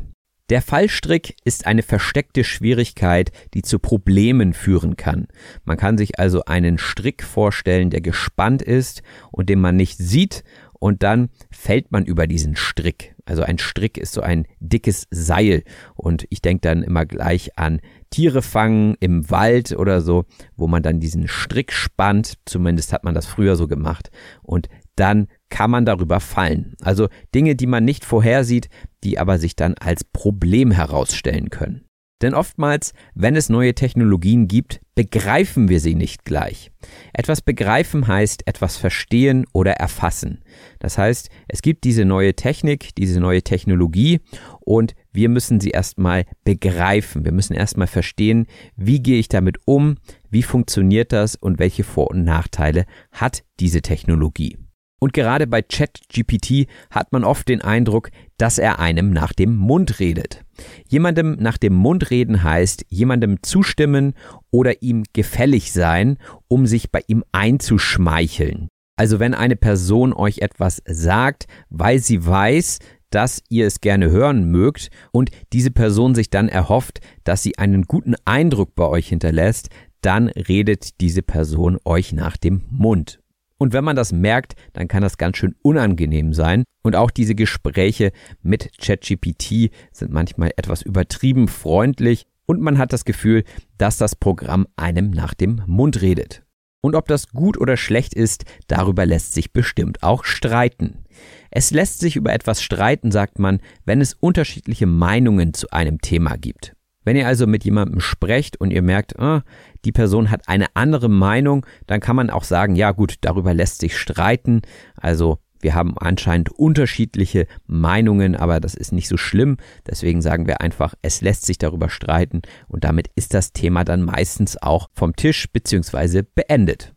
Der Fallstrick ist eine versteckte Schwierigkeit, die zu Problemen führen kann. Man kann sich also einen Strick vorstellen, der gespannt ist und den man nicht sieht und dann fällt man über diesen Strick. Also ein Strick ist so ein dickes Seil und ich denke dann immer gleich an Tiere fangen im Wald oder so, wo man dann diesen Strick spannt, zumindest hat man das früher so gemacht und dann kann man darüber fallen. Also Dinge, die man nicht vorhersieht, die aber sich dann als Problem herausstellen können. Denn oftmals, wenn es neue Technologien gibt, begreifen wir sie nicht gleich. Etwas begreifen heißt etwas verstehen oder erfassen. Das heißt, es gibt diese neue Technik, diese neue Technologie und wir müssen sie erstmal begreifen. Wir müssen erstmal verstehen, wie gehe ich damit um, wie funktioniert das und welche Vor- und Nachteile hat diese Technologie. Und gerade bei ChatGPT hat man oft den Eindruck, dass er einem nach dem Mund redet. Jemandem nach dem Mund reden heißt, jemandem zustimmen oder ihm gefällig sein, um sich bei ihm einzuschmeicheln. Also wenn eine Person euch etwas sagt, weil sie weiß, dass ihr es gerne hören mögt und diese Person sich dann erhofft, dass sie einen guten Eindruck bei euch hinterlässt, dann redet diese Person euch nach dem Mund. Und wenn man das merkt, dann kann das ganz schön unangenehm sein. Und auch diese Gespräche mit ChatGPT sind manchmal etwas übertrieben freundlich und man hat das Gefühl, dass das Programm einem nach dem Mund redet. Und ob das gut oder schlecht ist, darüber lässt sich bestimmt auch streiten. Es lässt sich über etwas streiten, sagt man, wenn es unterschiedliche Meinungen zu einem Thema gibt. Wenn ihr also mit jemandem sprecht und ihr merkt, ah, die Person hat eine andere Meinung, dann kann man auch sagen, ja gut, darüber lässt sich streiten. Also wir haben anscheinend unterschiedliche Meinungen, aber das ist nicht so schlimm. Deswegen sagen wir einfach, es lässt sich darüber streiten und damit ist das Thema dann meistens auch vom Tisch bzw. beendet.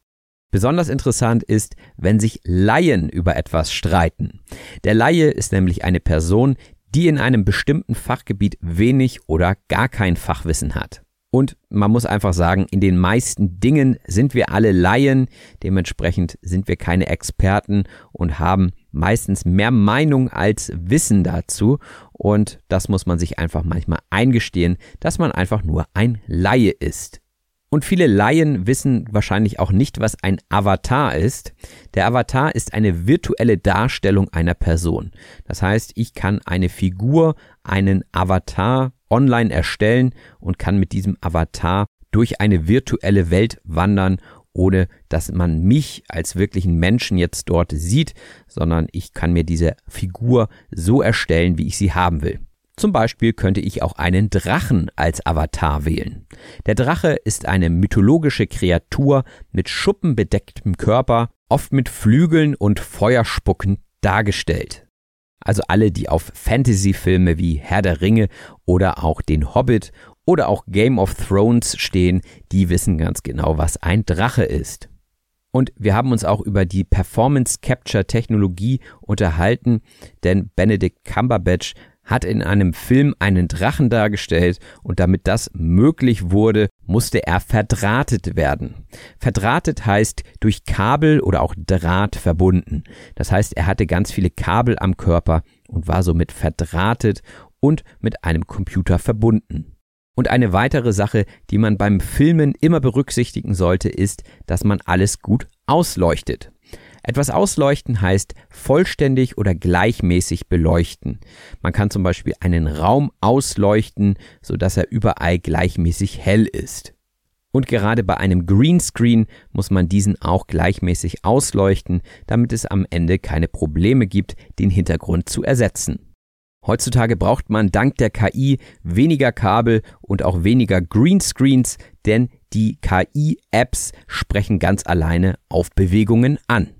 Besonders interessant ist, wenn sich Laien über etwas streiten. Der Laie ist nämlich eine Person, die in einem bestimmten Fachgebiet wenig oder gar kein Fachwissen hat. Und man muss einfach sagen, in den meisten Dingen sind wir alle Laien, dementsprechend sind wir keine Experten und haben meistens mehr Meinung als Wissen dazu. Und das muss man sich einfach manchmal eingestehen, dass man einfach nur ein Laie ist. Und viele Laien wissen wahrscheinlich auch nicht, was ein Avatar ist. Der Avatar ist eine virtuelle Darstellung einer Person. Das heißt, ich kann eine Figur, einen Avatar online erstellen und kann mit diesem Avatar durch eine virtuelle Welt wandern, ohne dass man mich als wirklichen Menschen jetzt dort sieht, sondern ich kann mir diese Figur so erstellen, wie ich sie haben will. Zum Beispiel könnte ich auch einen Drachen als Avatar wählen. Der Drache ist eine mythologische Kreatur mit schuppenbedecktem Körper, oft mit Flügeln und Feuerspucken dargestellt. Also alle, die auf Fantasy-Filme wie Herr der Ringe oder auch den Hobbit oder auch Game of Thrones stehen, die wissen ganz genau, was ein Drache ist. Und wir haben uns auch über die Performance Capture Technologie unterhalten, denn Benedict Cumberbatch hat in einem Film einen Drachen dargestellt und damit das möglich wurde, musste er verdrahtet werden. Verdrahtet heißt durch Kabel oder auch Draht verbunden. Das heißt, er hatte ganz viele Kabel am Körper und war somit verdrahtet und mit einem Computer verbunden. Und eine weitere Sache, die man beim Filmen immer berücksichtigen sollte, ist, dass man alles gut ausleuchtet. Etwas ausleuchten heißt vollständig oder gleichmäßig beleuchten. Man kann zum Beispiel einen Raum ausleuchten, sodass er überall gleichmäßig hell ist. Und gerade bei einem Greenscreen muss man diesen auch gleichmäßig ausleuchten, damit es am Ende keine Probleme gibt, den Hintergrund zu ersetzen. Heutzutage braucht man dank der KI weniger Kabel und auch weniger Greenscreens, denn die KI-Apps sprechen ganz alleine auf Bewegungen an.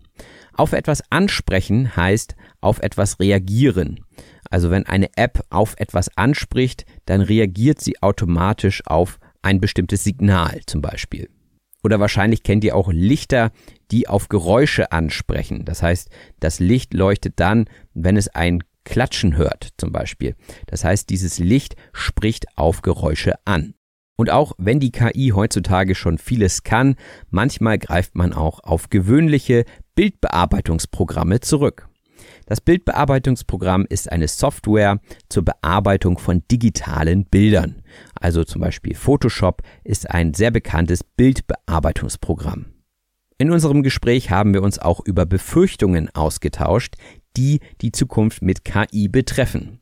Auf etwas ansprechen heißt auf etwas reagieren. Also wenn eine App auf etwas anspricht, dann reagiert sie automatisch auf ein bestimmtes Signal zum Beispiel. Oder wahrscheinlich kennt ihr auch Lichter, die auf Geräusche ansprechen. Das heißt, das Licht leuchtet dann, wenn es ein Klatschen hört zum Beispiel. Das heißt, dieses Licht spricht auf Geräusche an. Und auch wenn die KI heutzutage schon vieles kann, manchmal greift man auch auf gewöhnliche Bildbearbeitungsprogramme zurück. Das Bildbearbeitungsprogramm ist eine Software zur Bearbeitung von digitalen Bildern. Also zum Beispiel Photoshop ist ein sehr bekanntes Bildbearbeitungsprogramm. In unserem Gespräch haben wir uns auch über Befürchtungen ausgetauscht, die die Zukunft mit KI betreffen.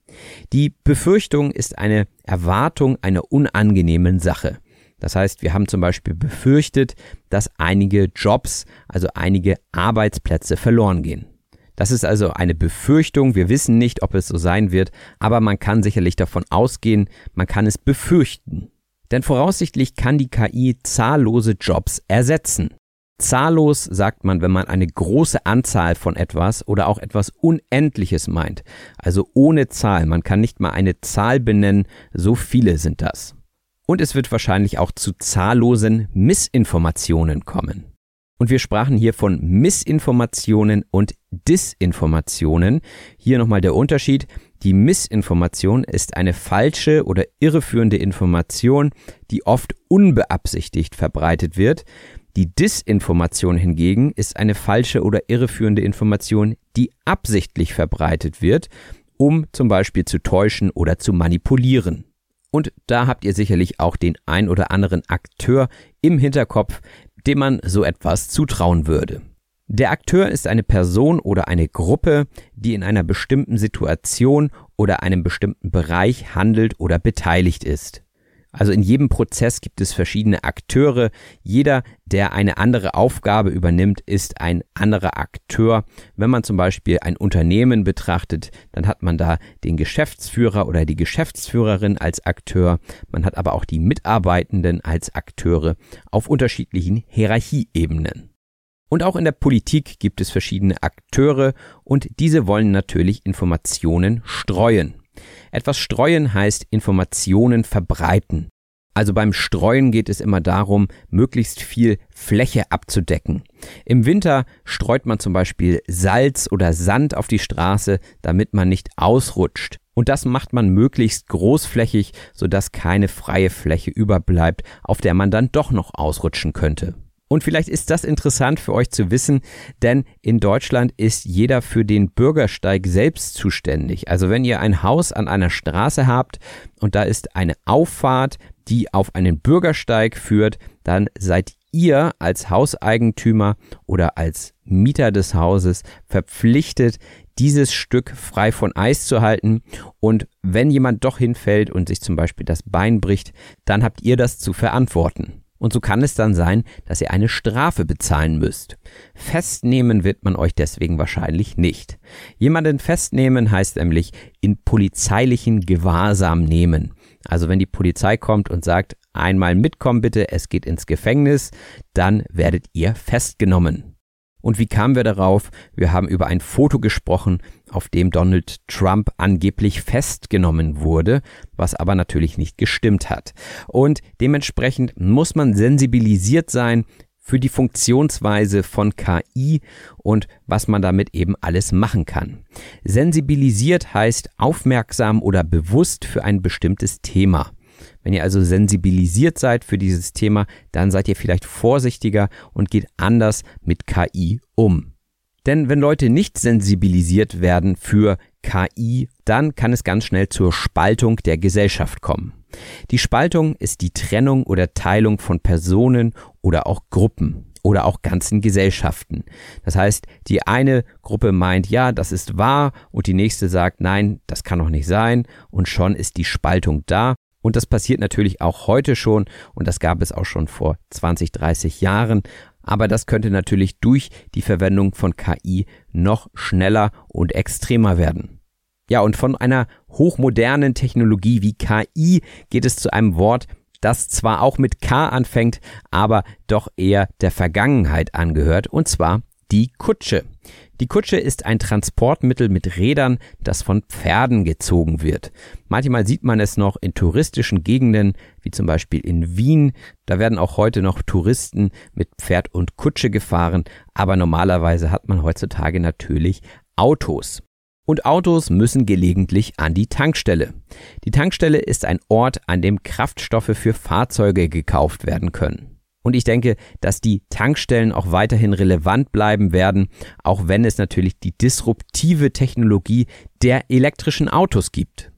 Die Befürchtung ist eine Erwartung einer unangenehmen Sache. Das heißt, wir haben zum Beispiel befürchtet, dass einige Jobs, also einige Arbeitsplätze verloren gehen. Das ist also eine Befürchtung. Wir wissen nicht, ob es so sein wird, aber man kann sicherlich davon ausgehen, man kann es befürchten. Denn voraussichtlich kann die KI zahllose Jobs ersetzen. Zahllos sagt man, wenn man eine große Anzahl von etwas oder auch etwas Unendliches meint. Also ohne Zahl. Man kann nicht mal eine Zahl benennen, so viele sind das. Und es wird wahrscheinlich auch zu zahllosen Missinformationen kommen. Und wir sprachen hier von Missinformationen und Disinformationen. Hier nochmal der Unterschied. Die Missinformation ist eine falsche oder irreführende Information, die oft unbeabsichtigt verbreitet wird. Die Disinformation hingegen ist eine falsche oder irreführende Information, die absichtlich verbreitet wird, um zum Beispiel zu täuschen oder zu manipulieren. Und da habt ihr sicherlich auch den ein oder anderen Akteur im Hinterkopf, dem man so etwas zutrauen würde. Der Akteur ist eine Person oder eine Gruppe, die in einer bestimmten Situation oder einem bestimmten Bereich handelt oder beteiligt ist. Also in jedem Prozess gibt es verschiedene Akteure. Jeder, der eine andere Aufgabe übernimmt, ist ein anderer Akteur. Wenn man zum Beispiel ein Unternehmen betrachtet, dann hat man da den Geschäftsführer oder die Geschäftsführerin als Akteur. Man hat aber auch die Mitarbeitenden als Akteure auf unterschiedlichen Hierarchieebenen. Und auch in der Politik gibt es verschiedene Akteure und diese wollen natürlich Informationen streuen. Etwas streuen heißt Informationen verbreiten. Also beim Streuen geht es immer darum, möglichst viel Fläche abzudecken. Im Winter streut man zum Beispiel Salz oder Sand auf die Straße, damit man nicht ausrutscht. Und das macht man möglichst großflächig, sodass keine freie Fläche überbleibt, auf der man dann doch noch ausrutschen könnte. Und vielleicht ist das interessant für euch zu wissen, denn in Deutschland ist jeder für den Bürgersteig selbst zuständig. Also wenn ihr ein Haus an einer Straße habt und da ist eine Auffahrt, die auf einen Bürgersteig führt, dann seid ihr als Hauseigentümer oder als Mieter des Hauses verpflichtet, dieses Stück frei von Eis zu halten. Und wenn jemand doch hinfällt und sich zum Beispiel das Bein bricht, dann habt ihr das zu verantworten. Und so kann es dann sein, dass ihr eine Strafe bezahlen müsst. Festnehmen wird man euch deswegen wahrscheinlich nicht. Jemanden festnehmen heißt nämlich in polizeilichen Gewahrsam nehmen. Also wenn die Polizei kommt und sagt, einmal mitkommen bitte, es geht ins Gefängnis, dann werdet ihr festgenommen. Und wie kamen wir darauf? Wir haben über ein Foto gesprochen, auf dem Donald Trump angeblich festgenommen wurde, was aber natürlich nicht gestimmt hat. Und dementsprechend muss man sensibilisiert sein für die Funktionsweise von KI und was man damit eben alles machen kann. Sensibilisiert heißt aufmerksam oder bewusst für ein bestimmtes Thema. Wenn ihr also sensibilisiert seid für dieses Thema, dann seid ihr vielleicht vorsichtiger und geht anders mit KI um. Denn wenn Leute nicht sensibilisiert werden für KI, dann kann es ganz schnell zur Spaltung der Gesellschaft kommen. Die Spaltung ist die Trennung oder Teilung von Personen oder auch Gruppen oder auch ganzen Gesellschaften. Das heißt, die eine Gruppe meint, ja, das ist wahr und die nächste sagt, nein, das kann doch nicht sein und schon ist die Spaltung da und das passiert natürlich auch heute schon und das gab es auch schon vor 20, 30 Jahren. Aber das könnte natürlich durch die Verwendung von KI noch schneller und extremer werden. Ja, und von einer hochmodernen Technologie wie KI geht es zu einem Wort, das zwar auch mit K anfängt, aber doch eher der Vergangenheit angehört, und zwar die Kutsche. Die Kutsche ist ein Transportmittel mit Rädern, das von Pferden gezogen wird. Manchmal sieht man es noch in touristischen Gegenden, wie zum Beispiel in Wien. Da werden auch heute noch Touristen mit Pferd und Kutsche gefahren, aber normalerweise hat man heutzutage natürlich Autos. Und Autos müssen gelegentlich an die Tankstelle. Die Tankstelle ist ein Ort, an dem Kraftstoffe für Fahrzeuge gekauft werden können. Und ich denke, dass die Tankstellen auch weiterhin relevant bleiben werden, auch wenn es natürlich die disruptive Technologie der elektrischen Autos gibt.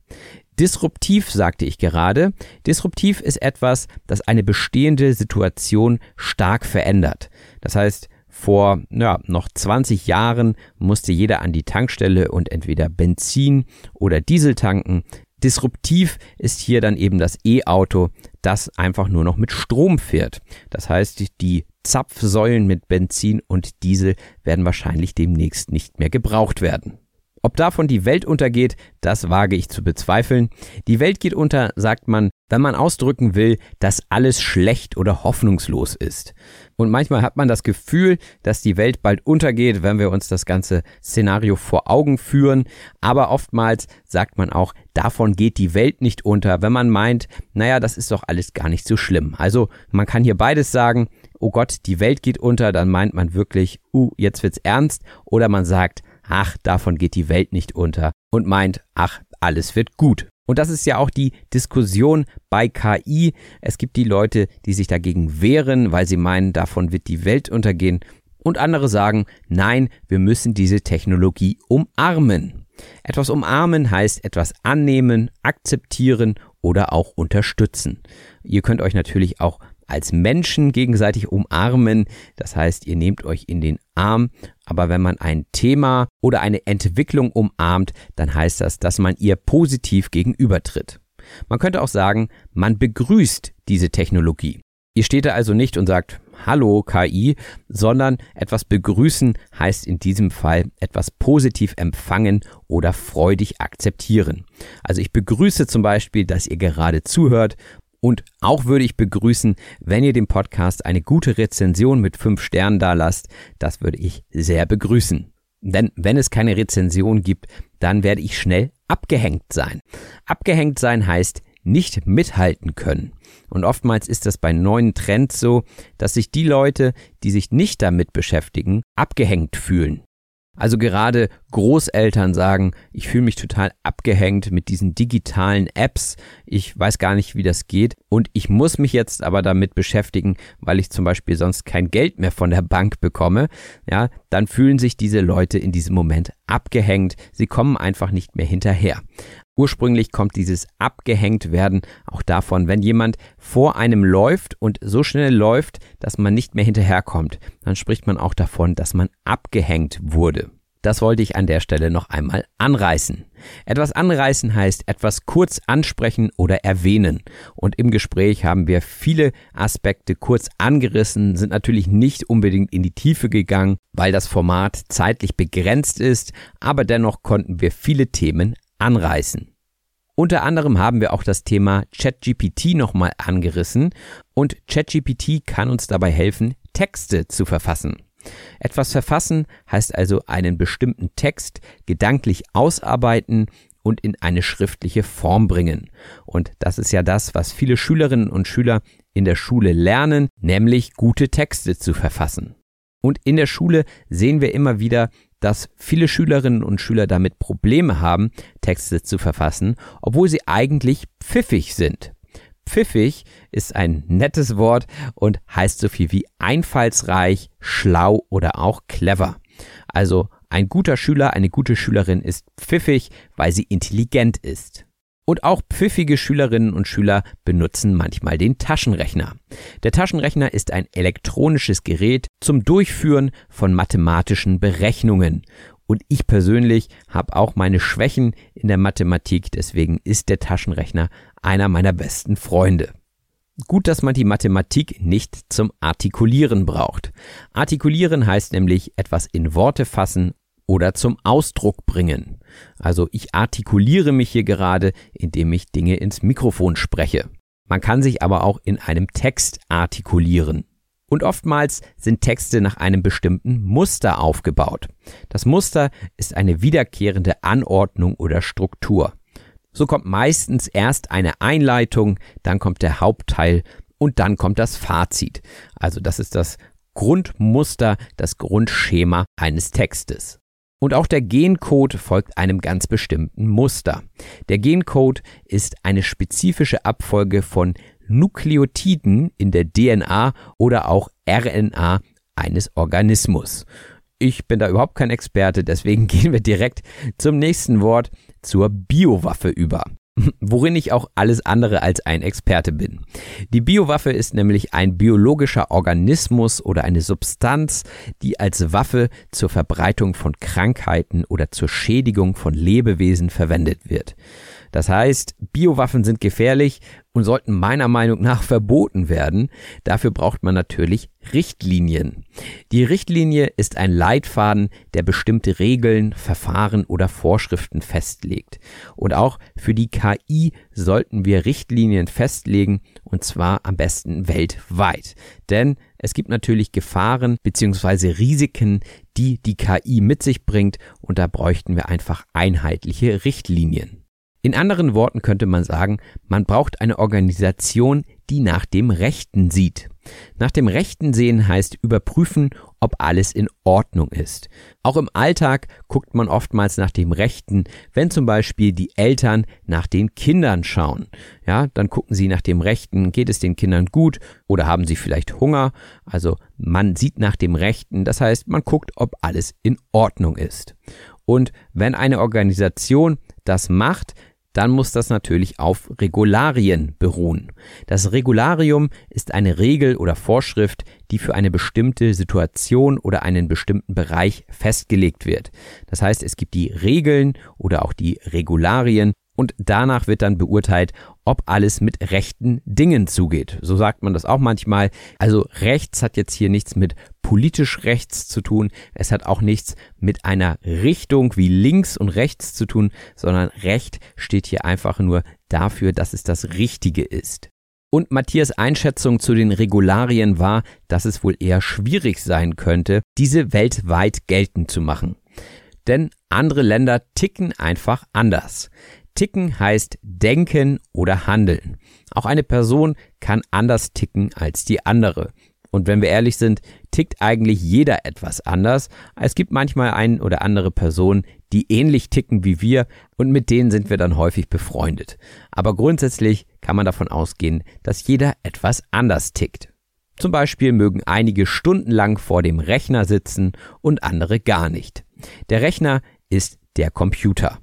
Disruptiv sagte ich gerade. Disruptiv ist etwas, das eine bestehende Situation stark verändert. Das heißt, vor ja, noch 20 Jahren musste jeder an die Tankstelle und entweder Benzin oder Diesel tanken. Disruptiv ist hier dann eben das E-Auto, das einfach nur noch mit Strom fährt. Das heißt, die Zapfsäulen mit Benzin und Diesel werden wahrscheinlich demnächst nicht mehr gebraucht werden. Ob davon die Welt untergeht, das wage ich zu bezweifeln. Die Welt geht unter, sagt man, wenn man ausdrücken will, dass alles schlecht oder hoffnungslos ist. Und manchmal hat man das Gefühl, dass die Welt bald untergeht, wenn wir uns das ganze Szenario vor Augen führen. Aber oftmals sagt man auch, davon geht die Welt nicht unter, wenn man meint, naja, das ist doch alles gar nicht so schlimm. Also man kann hier beides sagen, oh Gott, die Welt geht unter, dann meint man wirklich, uh, jetzt wird's ernst. Oder man sagt, ach, davon geht die Welt nicht unter und meint, ach, alles wird gut. Und das ist ja auch die Diskussion bei KI. Es gibt die Leute, die sich dagegen wehren, weil sie meinen, davon wird die Welt untergehen. Und andere sagen, nein, wir müssen diese Technologie umarmen. Etwas umarmen heißt etwas annehmen, akzeptieren oder auch unterstützen. Ihr könnt euch natürlich auch als Menschen gegenseitig umarmen. Das heißt, ihr nehmt euch in den Arm. Aber wenn man ein Thema oder eine Entwicklung umarmt, dann heißt das, dass man ihr positiv gegenübertritt. Man könnte auch sagen, man begrüßt diese Technologie. Ihr steht da also nicht und sagt, Hallo KI, sondern etwas begrüßen heißt in diesem Fall etwas positiv empfangen oder freudig akzeptieren. Also ich begrüße zum Beispiel, dass ihr gerade zuhört und auch würde ich begrüßen, wenn ihr dem Podcast eine gute Rezension mit fünf Sternen da lasst. Das würde ich sehr begrüßen. Denn wenn es keine Rezension gibt, dann werde ich schnell abgehängt sein. Abgehängt sein heißt nicht mithalten können. Und oftmals ist das bei neuen Trends so, dass sich die Leute, die sich nicht damit beschäftigen, abgehängt fühlen. Also gerade Großeltern sagen, ich fühle mich total abgehängt mit diesen digitalen Apps. Ich weiß gar nicht, wie das geht. Und ich muss mich jetzt aber damit beschäftigen, weil ich zum Beispiel sonst kein Geld mehr von der Bank bekomme. Ja, dann fühlen sich diese Leute in diesem Moment abgehängt. Sie kommen einfach nicht mehr hinterher. Ursprünglich kommt dieses abgehängt werden auch davon, wenn jemand vor einem läuft und so schnell läuft, dass man nicht mehr hinterherkommt, dann spricht man auch davon, dass man abgehängt wurde. Das wollte ich an der Stelle noch einmal anreißen. Etwas anreißen heißt etwas kurz ansprechen oder erwähnen. Und im Gespräch haben wir viele Aspekte kurz angerissen, sind natürlich nicht unbedingt in die Tiefe gegangen, weil das Format zeitlich begrenzt ist, aber dennoch konnten wir viele Themen anreißen. Unter anderem haben wir auch das Thema ChatGPT nochmal angerissen und ChatGPT kann uns dabei helfen, Texte zu verfassen. Etwas verfassen heißt also einen bestimmten Text gedanklich ausarbeiten und in eine schriftliche Form bringen. Und das ist ja das, was viele Schülerinnen und Schüler in der Schule lernen, nämlich gute Texte zu verfassen. Und in der Schule sehen wir immer wieder, dass viele Schülerinnen und Schüler damit Probleme haben, Texte zu verfassen, obwohl sie eigentlich pfiffig sind. Pfiffig ist ein nettes Wort und heißt so viel wie einfallsreich, schlau oder auch clever. Also ein guter Schüler, eine gute Schülerin ist pfiffig, weil sie intelligent ist. Und auch pfiffige Schülerinnen und Schüler benutzen manchmal den Taschenrechner. Der Taschenrechner ist ein elektronisches Gerät zum Durchführen von mathematischen Berechnungen. Und ich persönlich habe auch meine Schwächen in der Mathematik, deswegen ist der Taschenrechner einer meiner besten Freunde. Gut, dass man die Mathematik nicht zum Artikulieren braucht. Artikulieren heißt nämlich etwas in Worte fassen oder zum Ausdruck bringen. Also ich artikuliere mich hier gerade, indem ich Dinge ins Mikrofon spreche. Man kann sich aber auch in einem Text artikulieren. Und oftmals sind Texte nach einem bestimmten Muster aufgebaut. Das Muster ist eine wiederkehrende Anordnung oder Struktur. So kommt meistens erst eine Einleitung, dann kommt der Hauptteil und dann kommt das Fazit. Also das ist das Grundmuster, das Grundschema eines Textes. Und auch der Gencode folgt einem ganz bestimmten Muster. Der Gencode ist eine spezifische Abfolge von Nukleotiden in der DNA oder auch RNA eines Organismus. Ich bin da überhaupt kein Experte, deswegen gehen wir direkt zum nächsten Wort, zur Biowaffe über worin ich auch alles andere als ein Experte bin. Die Biowaffe ist nämlich ein biologischer Organismus oder eine Substanz, die als Waffe zur Verbreitung von Krankheiten oder zur Schädigung von Lebewesen verwendet wird. Das heißt, Biowaffen sind gefährlich und sollten meiner Meinung nach verboten werden. Dafür braucht man natürlich Richtlinien. Die Richtlinie ist ein Leitfaden, der bestimmte Regeln, Verfahren oder Vorschriften festlegt. Und auch für die KI sollten wir Richtlinien festlegen, und zwar am besten weltweit. Denn es gibt natürlich Gefahren bzw. Risiken, die die KI mit sich bringt, und da bräuchten wir einfach einheitliche Richtlinien. In anderen Worten könnte man sagen, man braucht eine Organisation, die nach dem Rechten sieht. Nach dem Rechten sehen heißt überprüfen, ob alles in Ordnung ist. Auch im Alltag guckt man oftmals nach dem Rechten, wenn zum Beispiel die Eltern nach den Kindern schauen. Ja, dann gucken sie nach dem Rechten, geht es den Kindern gut oder haben sie vielleicht Hunger? Also man sieht nach dem Rechten, das heißt, man guckt, ob alles in Ordnung ist. Und wenn eine Organisation das macht, dann muss das natürlich auf Regularien beruhen. Das Regularium ist eine Regel oder Vorschrift, die für eine bestimmte Situation oder einen bestimmten Bereich festgelegt wird. Das heißt, es gibt die Regeln oder auch die Regularien und danach wird dann beurteilt, ob alles mit rechten Dingen zugeht. So sagt man das auch manchmal. Also rechts hat jetzt hier nichts mit politisch rechts zu tun. Es hat auch nichts mit einer Richtung wie links und rechts zu tun, sondern Recht steht hier einfach nur dafür, dass es das Richtige ist. Und Matthias Einschätzung zu den Regularien war, dass es wohl eher schwierig sein könnte, diese weltweit geltend zu machen. Denn andere Länder ticken einfach anders. Ticken heißt denken oder handeln. Auch eine Person kann anders ticken als die andere. Und wenn wir ehrlich sind, tickt eigentlich jeder etwas anders. Es gibt manchmal ein oder andere Personen, die ähnlich ticken wie wir und mit denen sind wir dann häufig befreundet. Aber grundsätzlich kann man davon ausgehen, dass jeder etwas anders tickt. Zum Beispiel mögen einige stundenlang vor dem Rechner sitzen und andere gar nicht. Der Rechner ist der Computer.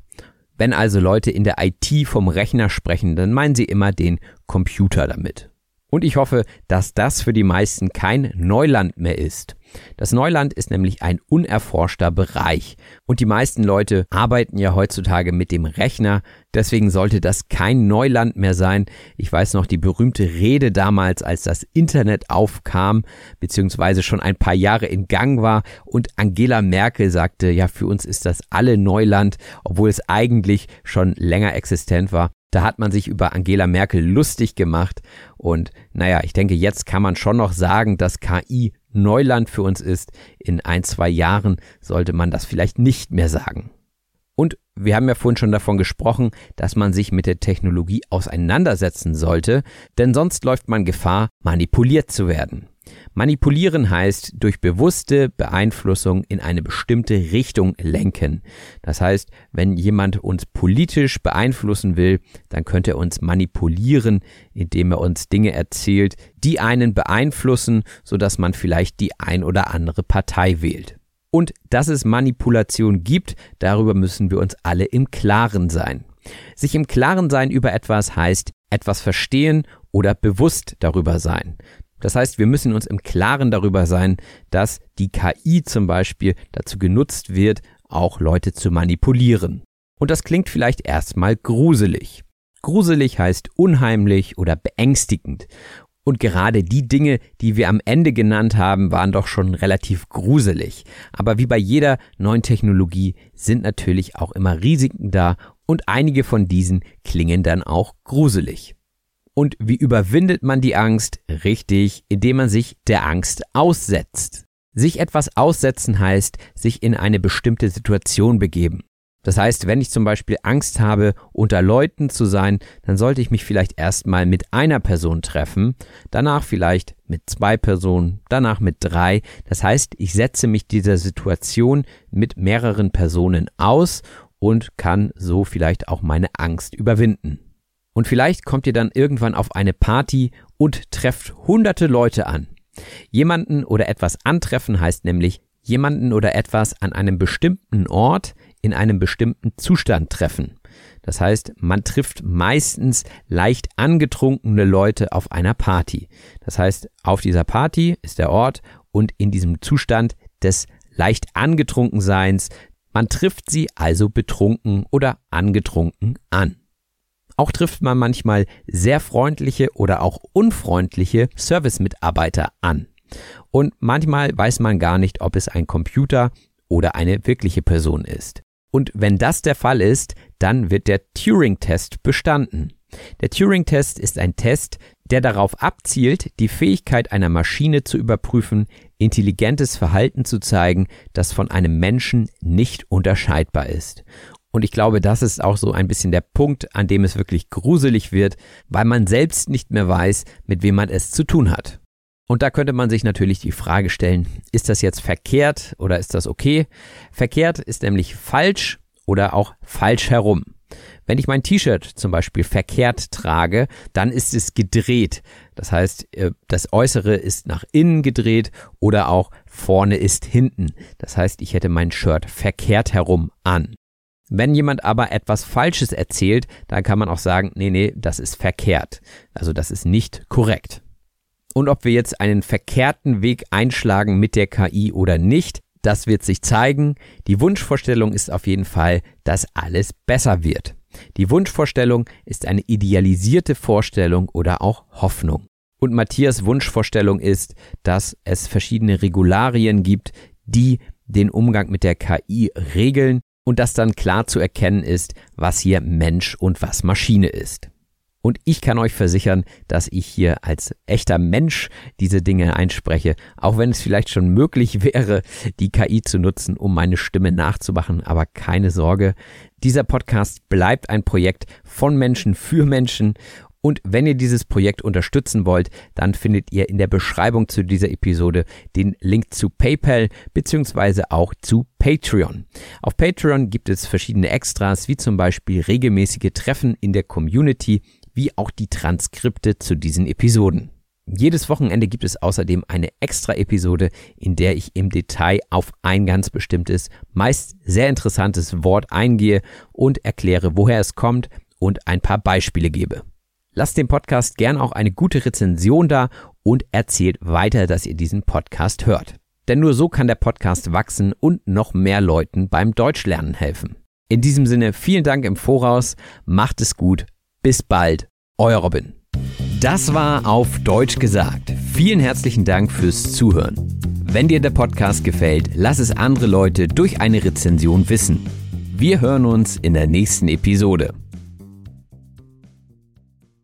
Wenn also Leute in der IT vom Rechner sprechen, dann meinen sie immer den Computer damit. Und ich hoffe, dass das für die meisten kein Neuland mehr ist. Das Neuland ist nämlich ein unerforschter Bereich. Und die meisten Leute arbeiten ja heutzutage mit dem Rechner. Deswegen sollte das kein Neuland mehr sein. Ich weiß noch die berühmte Rede damals, als das Internet aufkam, beziehungsweise schon ein paar Jahre in Gang war. Und Angela Merkel sagte, ja, für uns ist das alle Neuland, obwohl es eigentlich schon länger existent war. Da hat man sich über Angela Merkel lustig gemacht. Und naja, ich denke, jetzt kann man schon noch sagen, dass KI Neuland für uns ist. In ein, zwei Jahren sollte man das vielleicht nicht mehr sagen. Und wir haben ja vorhin schon davon gesprochen, dass man sich mit der Technologie auseinandersetzen sollte, denn sonst läuft man Gefahr, manipuliert zu werden. Manipulieren heißt durch bewusste Beeinflussung in eine bestimmte Richtung lenken. Das heißt, wenn jemand uns politisch beeinflussen will, dann könnte er uns manipulieren, indem er uns Dinge erzählt, die einen beeinflussen, sodass man vielleicht die ein oder andere Partei wählt. Und dass es Manipulation gibt, darüber müssen wir uns alle im Klaren sein. Sich im Klaren sein über etwas heißt etwas verstehen oder bewusst darüber sein. Das heißt, wir müssen uns im Klaren darüber sein, dass die KI zum Beispiel dazu genutzt wird, auch Leute zu manipulieren. Und das klingt vielleicht erstmal gruselig. Gruselig heißt unheimlich oder beängstigend. Und gerade die Dinge, die wir am Ende genannt haben, waren doch schon relativ gruselig. Aber wie bei jeder neuen Technologie sind natürlich auch immer Risiken da und einige von diesen klingen dann auch gruselig. Und wie überwindet man die Angst? Richtig, indem man sich der Angst aussetzt. Sich etwas aussetzen heißt, sich in eine bestimmte Situation begeben. Das heißt, wenn ich zum Beispiel Angst habe, unter Leuten zu sein, dann sollte ich mich vielleicht erstmal mit einer Person treffen, danach vielleicht mit zwei Personen, danach mit drei. Das heißt, ich setze mich dieser Situation mit mehreren Personen aus und kann so vielleicht auch meine Angst überwinden. Und vielleicht kommt ihr dann irgendwann auf eine Party und trefft hunderte Leute an. Jemanden oder etwas antreffen heißt nämlich jemanden oder etwas an einem bestimmten Ort in einem bestimmten Zustand treffen. Das heißt, man trifft meistens leicht angetrunkene Leute auf einer Party. Das heißt, auf dieser Party ist der Ort und in diesem Zustand des leicht angetrunken Seins, man trifft sie also betrunken oder angetrunken an. Auch trifft man manchmal sehr freundliche oder auch unfreundliche Service-Mitarbeiter an. Und manchmal weiß man gar nicht, ob es ein Computer oder eine wirkliche Person ist. Und wenn das der Fall ist, dann wird der Turing-Test bestanden. Der Turing-Test ist ein Test, der darauf abzielt, die Fähigkeit einer Maschine zu überprüfen, intelligentes Verhalten zu zeigen, das von einem Menschen nicht unterscheidbar ist. Und ich glaube, das ist auch so ein bisschen der Punkt, an dem es wirklich gruselig wird, weil man selbst nicht mehr weiß, mit wem man es zu tun hat. Und da könnte man sich natürlich die Frage stellen, ist das jetzt verkehrt oder ist das okay? Verkehrt ist nämlich falsch oder auch falsch herum. Wenn ich mein T-Shirt zum Beispiel verkehrt trage, dann ist es gedreht. Das heißt, äh, das Äußere ist nach innen gedreht oder auch vorne ist hinten. Das heißt, ich hätte mein Shirt verkehrt herum an. Wenn jemand aber etwas Falsches erzählt, dann kann man auch sagen, nee, nee, das ist verkehrt. Also das ist nicht korrekt. Und ob wir jetzt einen verkehrten Weg einschlagen mit der KI oder nicht, das wird sich zeigen. Die Wunschvorstellung ist auf jeden Fall, dass alles besser wird. Die Wunschvorstellung ist eine idealisierte Vorstellung oder auch Hoffnung. Und Matthias Wunschvorstellung ist, dass es verschiedene Regularien gibt, die den Umgang mit der KI regeln und dass dann klar zu erkennen ist, was hier Mensch und was Maschine ist. Und ich kann euch versichern, dass ich hier als echter Mensch diese Dinge einspreche, auch wenn es vielleicht schon möglich wäre, die KI zu nutzen, um meine Stimme nachzumachen. Aber keine Sorge, dieser Podcast bleibt ein Projekt von Menschen für Menschen und wenn ihr dieses Projekt unterstützen wollt, dann findet ihr in der Beschreibung zu dieser Episode den Link zu PayPal beziehungsweise auch zu Patreon. Auf Patreon gibt es verschiedene Extras, wie zum Beispiel regelmäßige Treffen in der Community, wie auch die Transkripte zu diesen Episoden. Jedes Wochenende gibt es außerdem eine extra Episode, in der ich im Detail auf ein ganz bestimmtes, meist sehr interessantes Wort eingehe und erkläre, woher es kommt und ein paar Beispiele gebe. Lasst dem Podcast gern auch eine gute Rezension da und erzählt weiter, dass ihr diesen Podcast hört. Denn nur so kann der Podcast wachsen und noch mehr Leuten beim Deutschlernen helfen. In diesem Sinne vielen Dank im Voraus, macht es gut, bis bald, euer Robin. Das war auf Deutsch gesagt. Vielen herzlichen Dank fürs Zuhören. Wenn dir der Podcast gefällt, lass es andere Leute durch eine Rezension wissen. Wir hören uns in der nächsten Episode.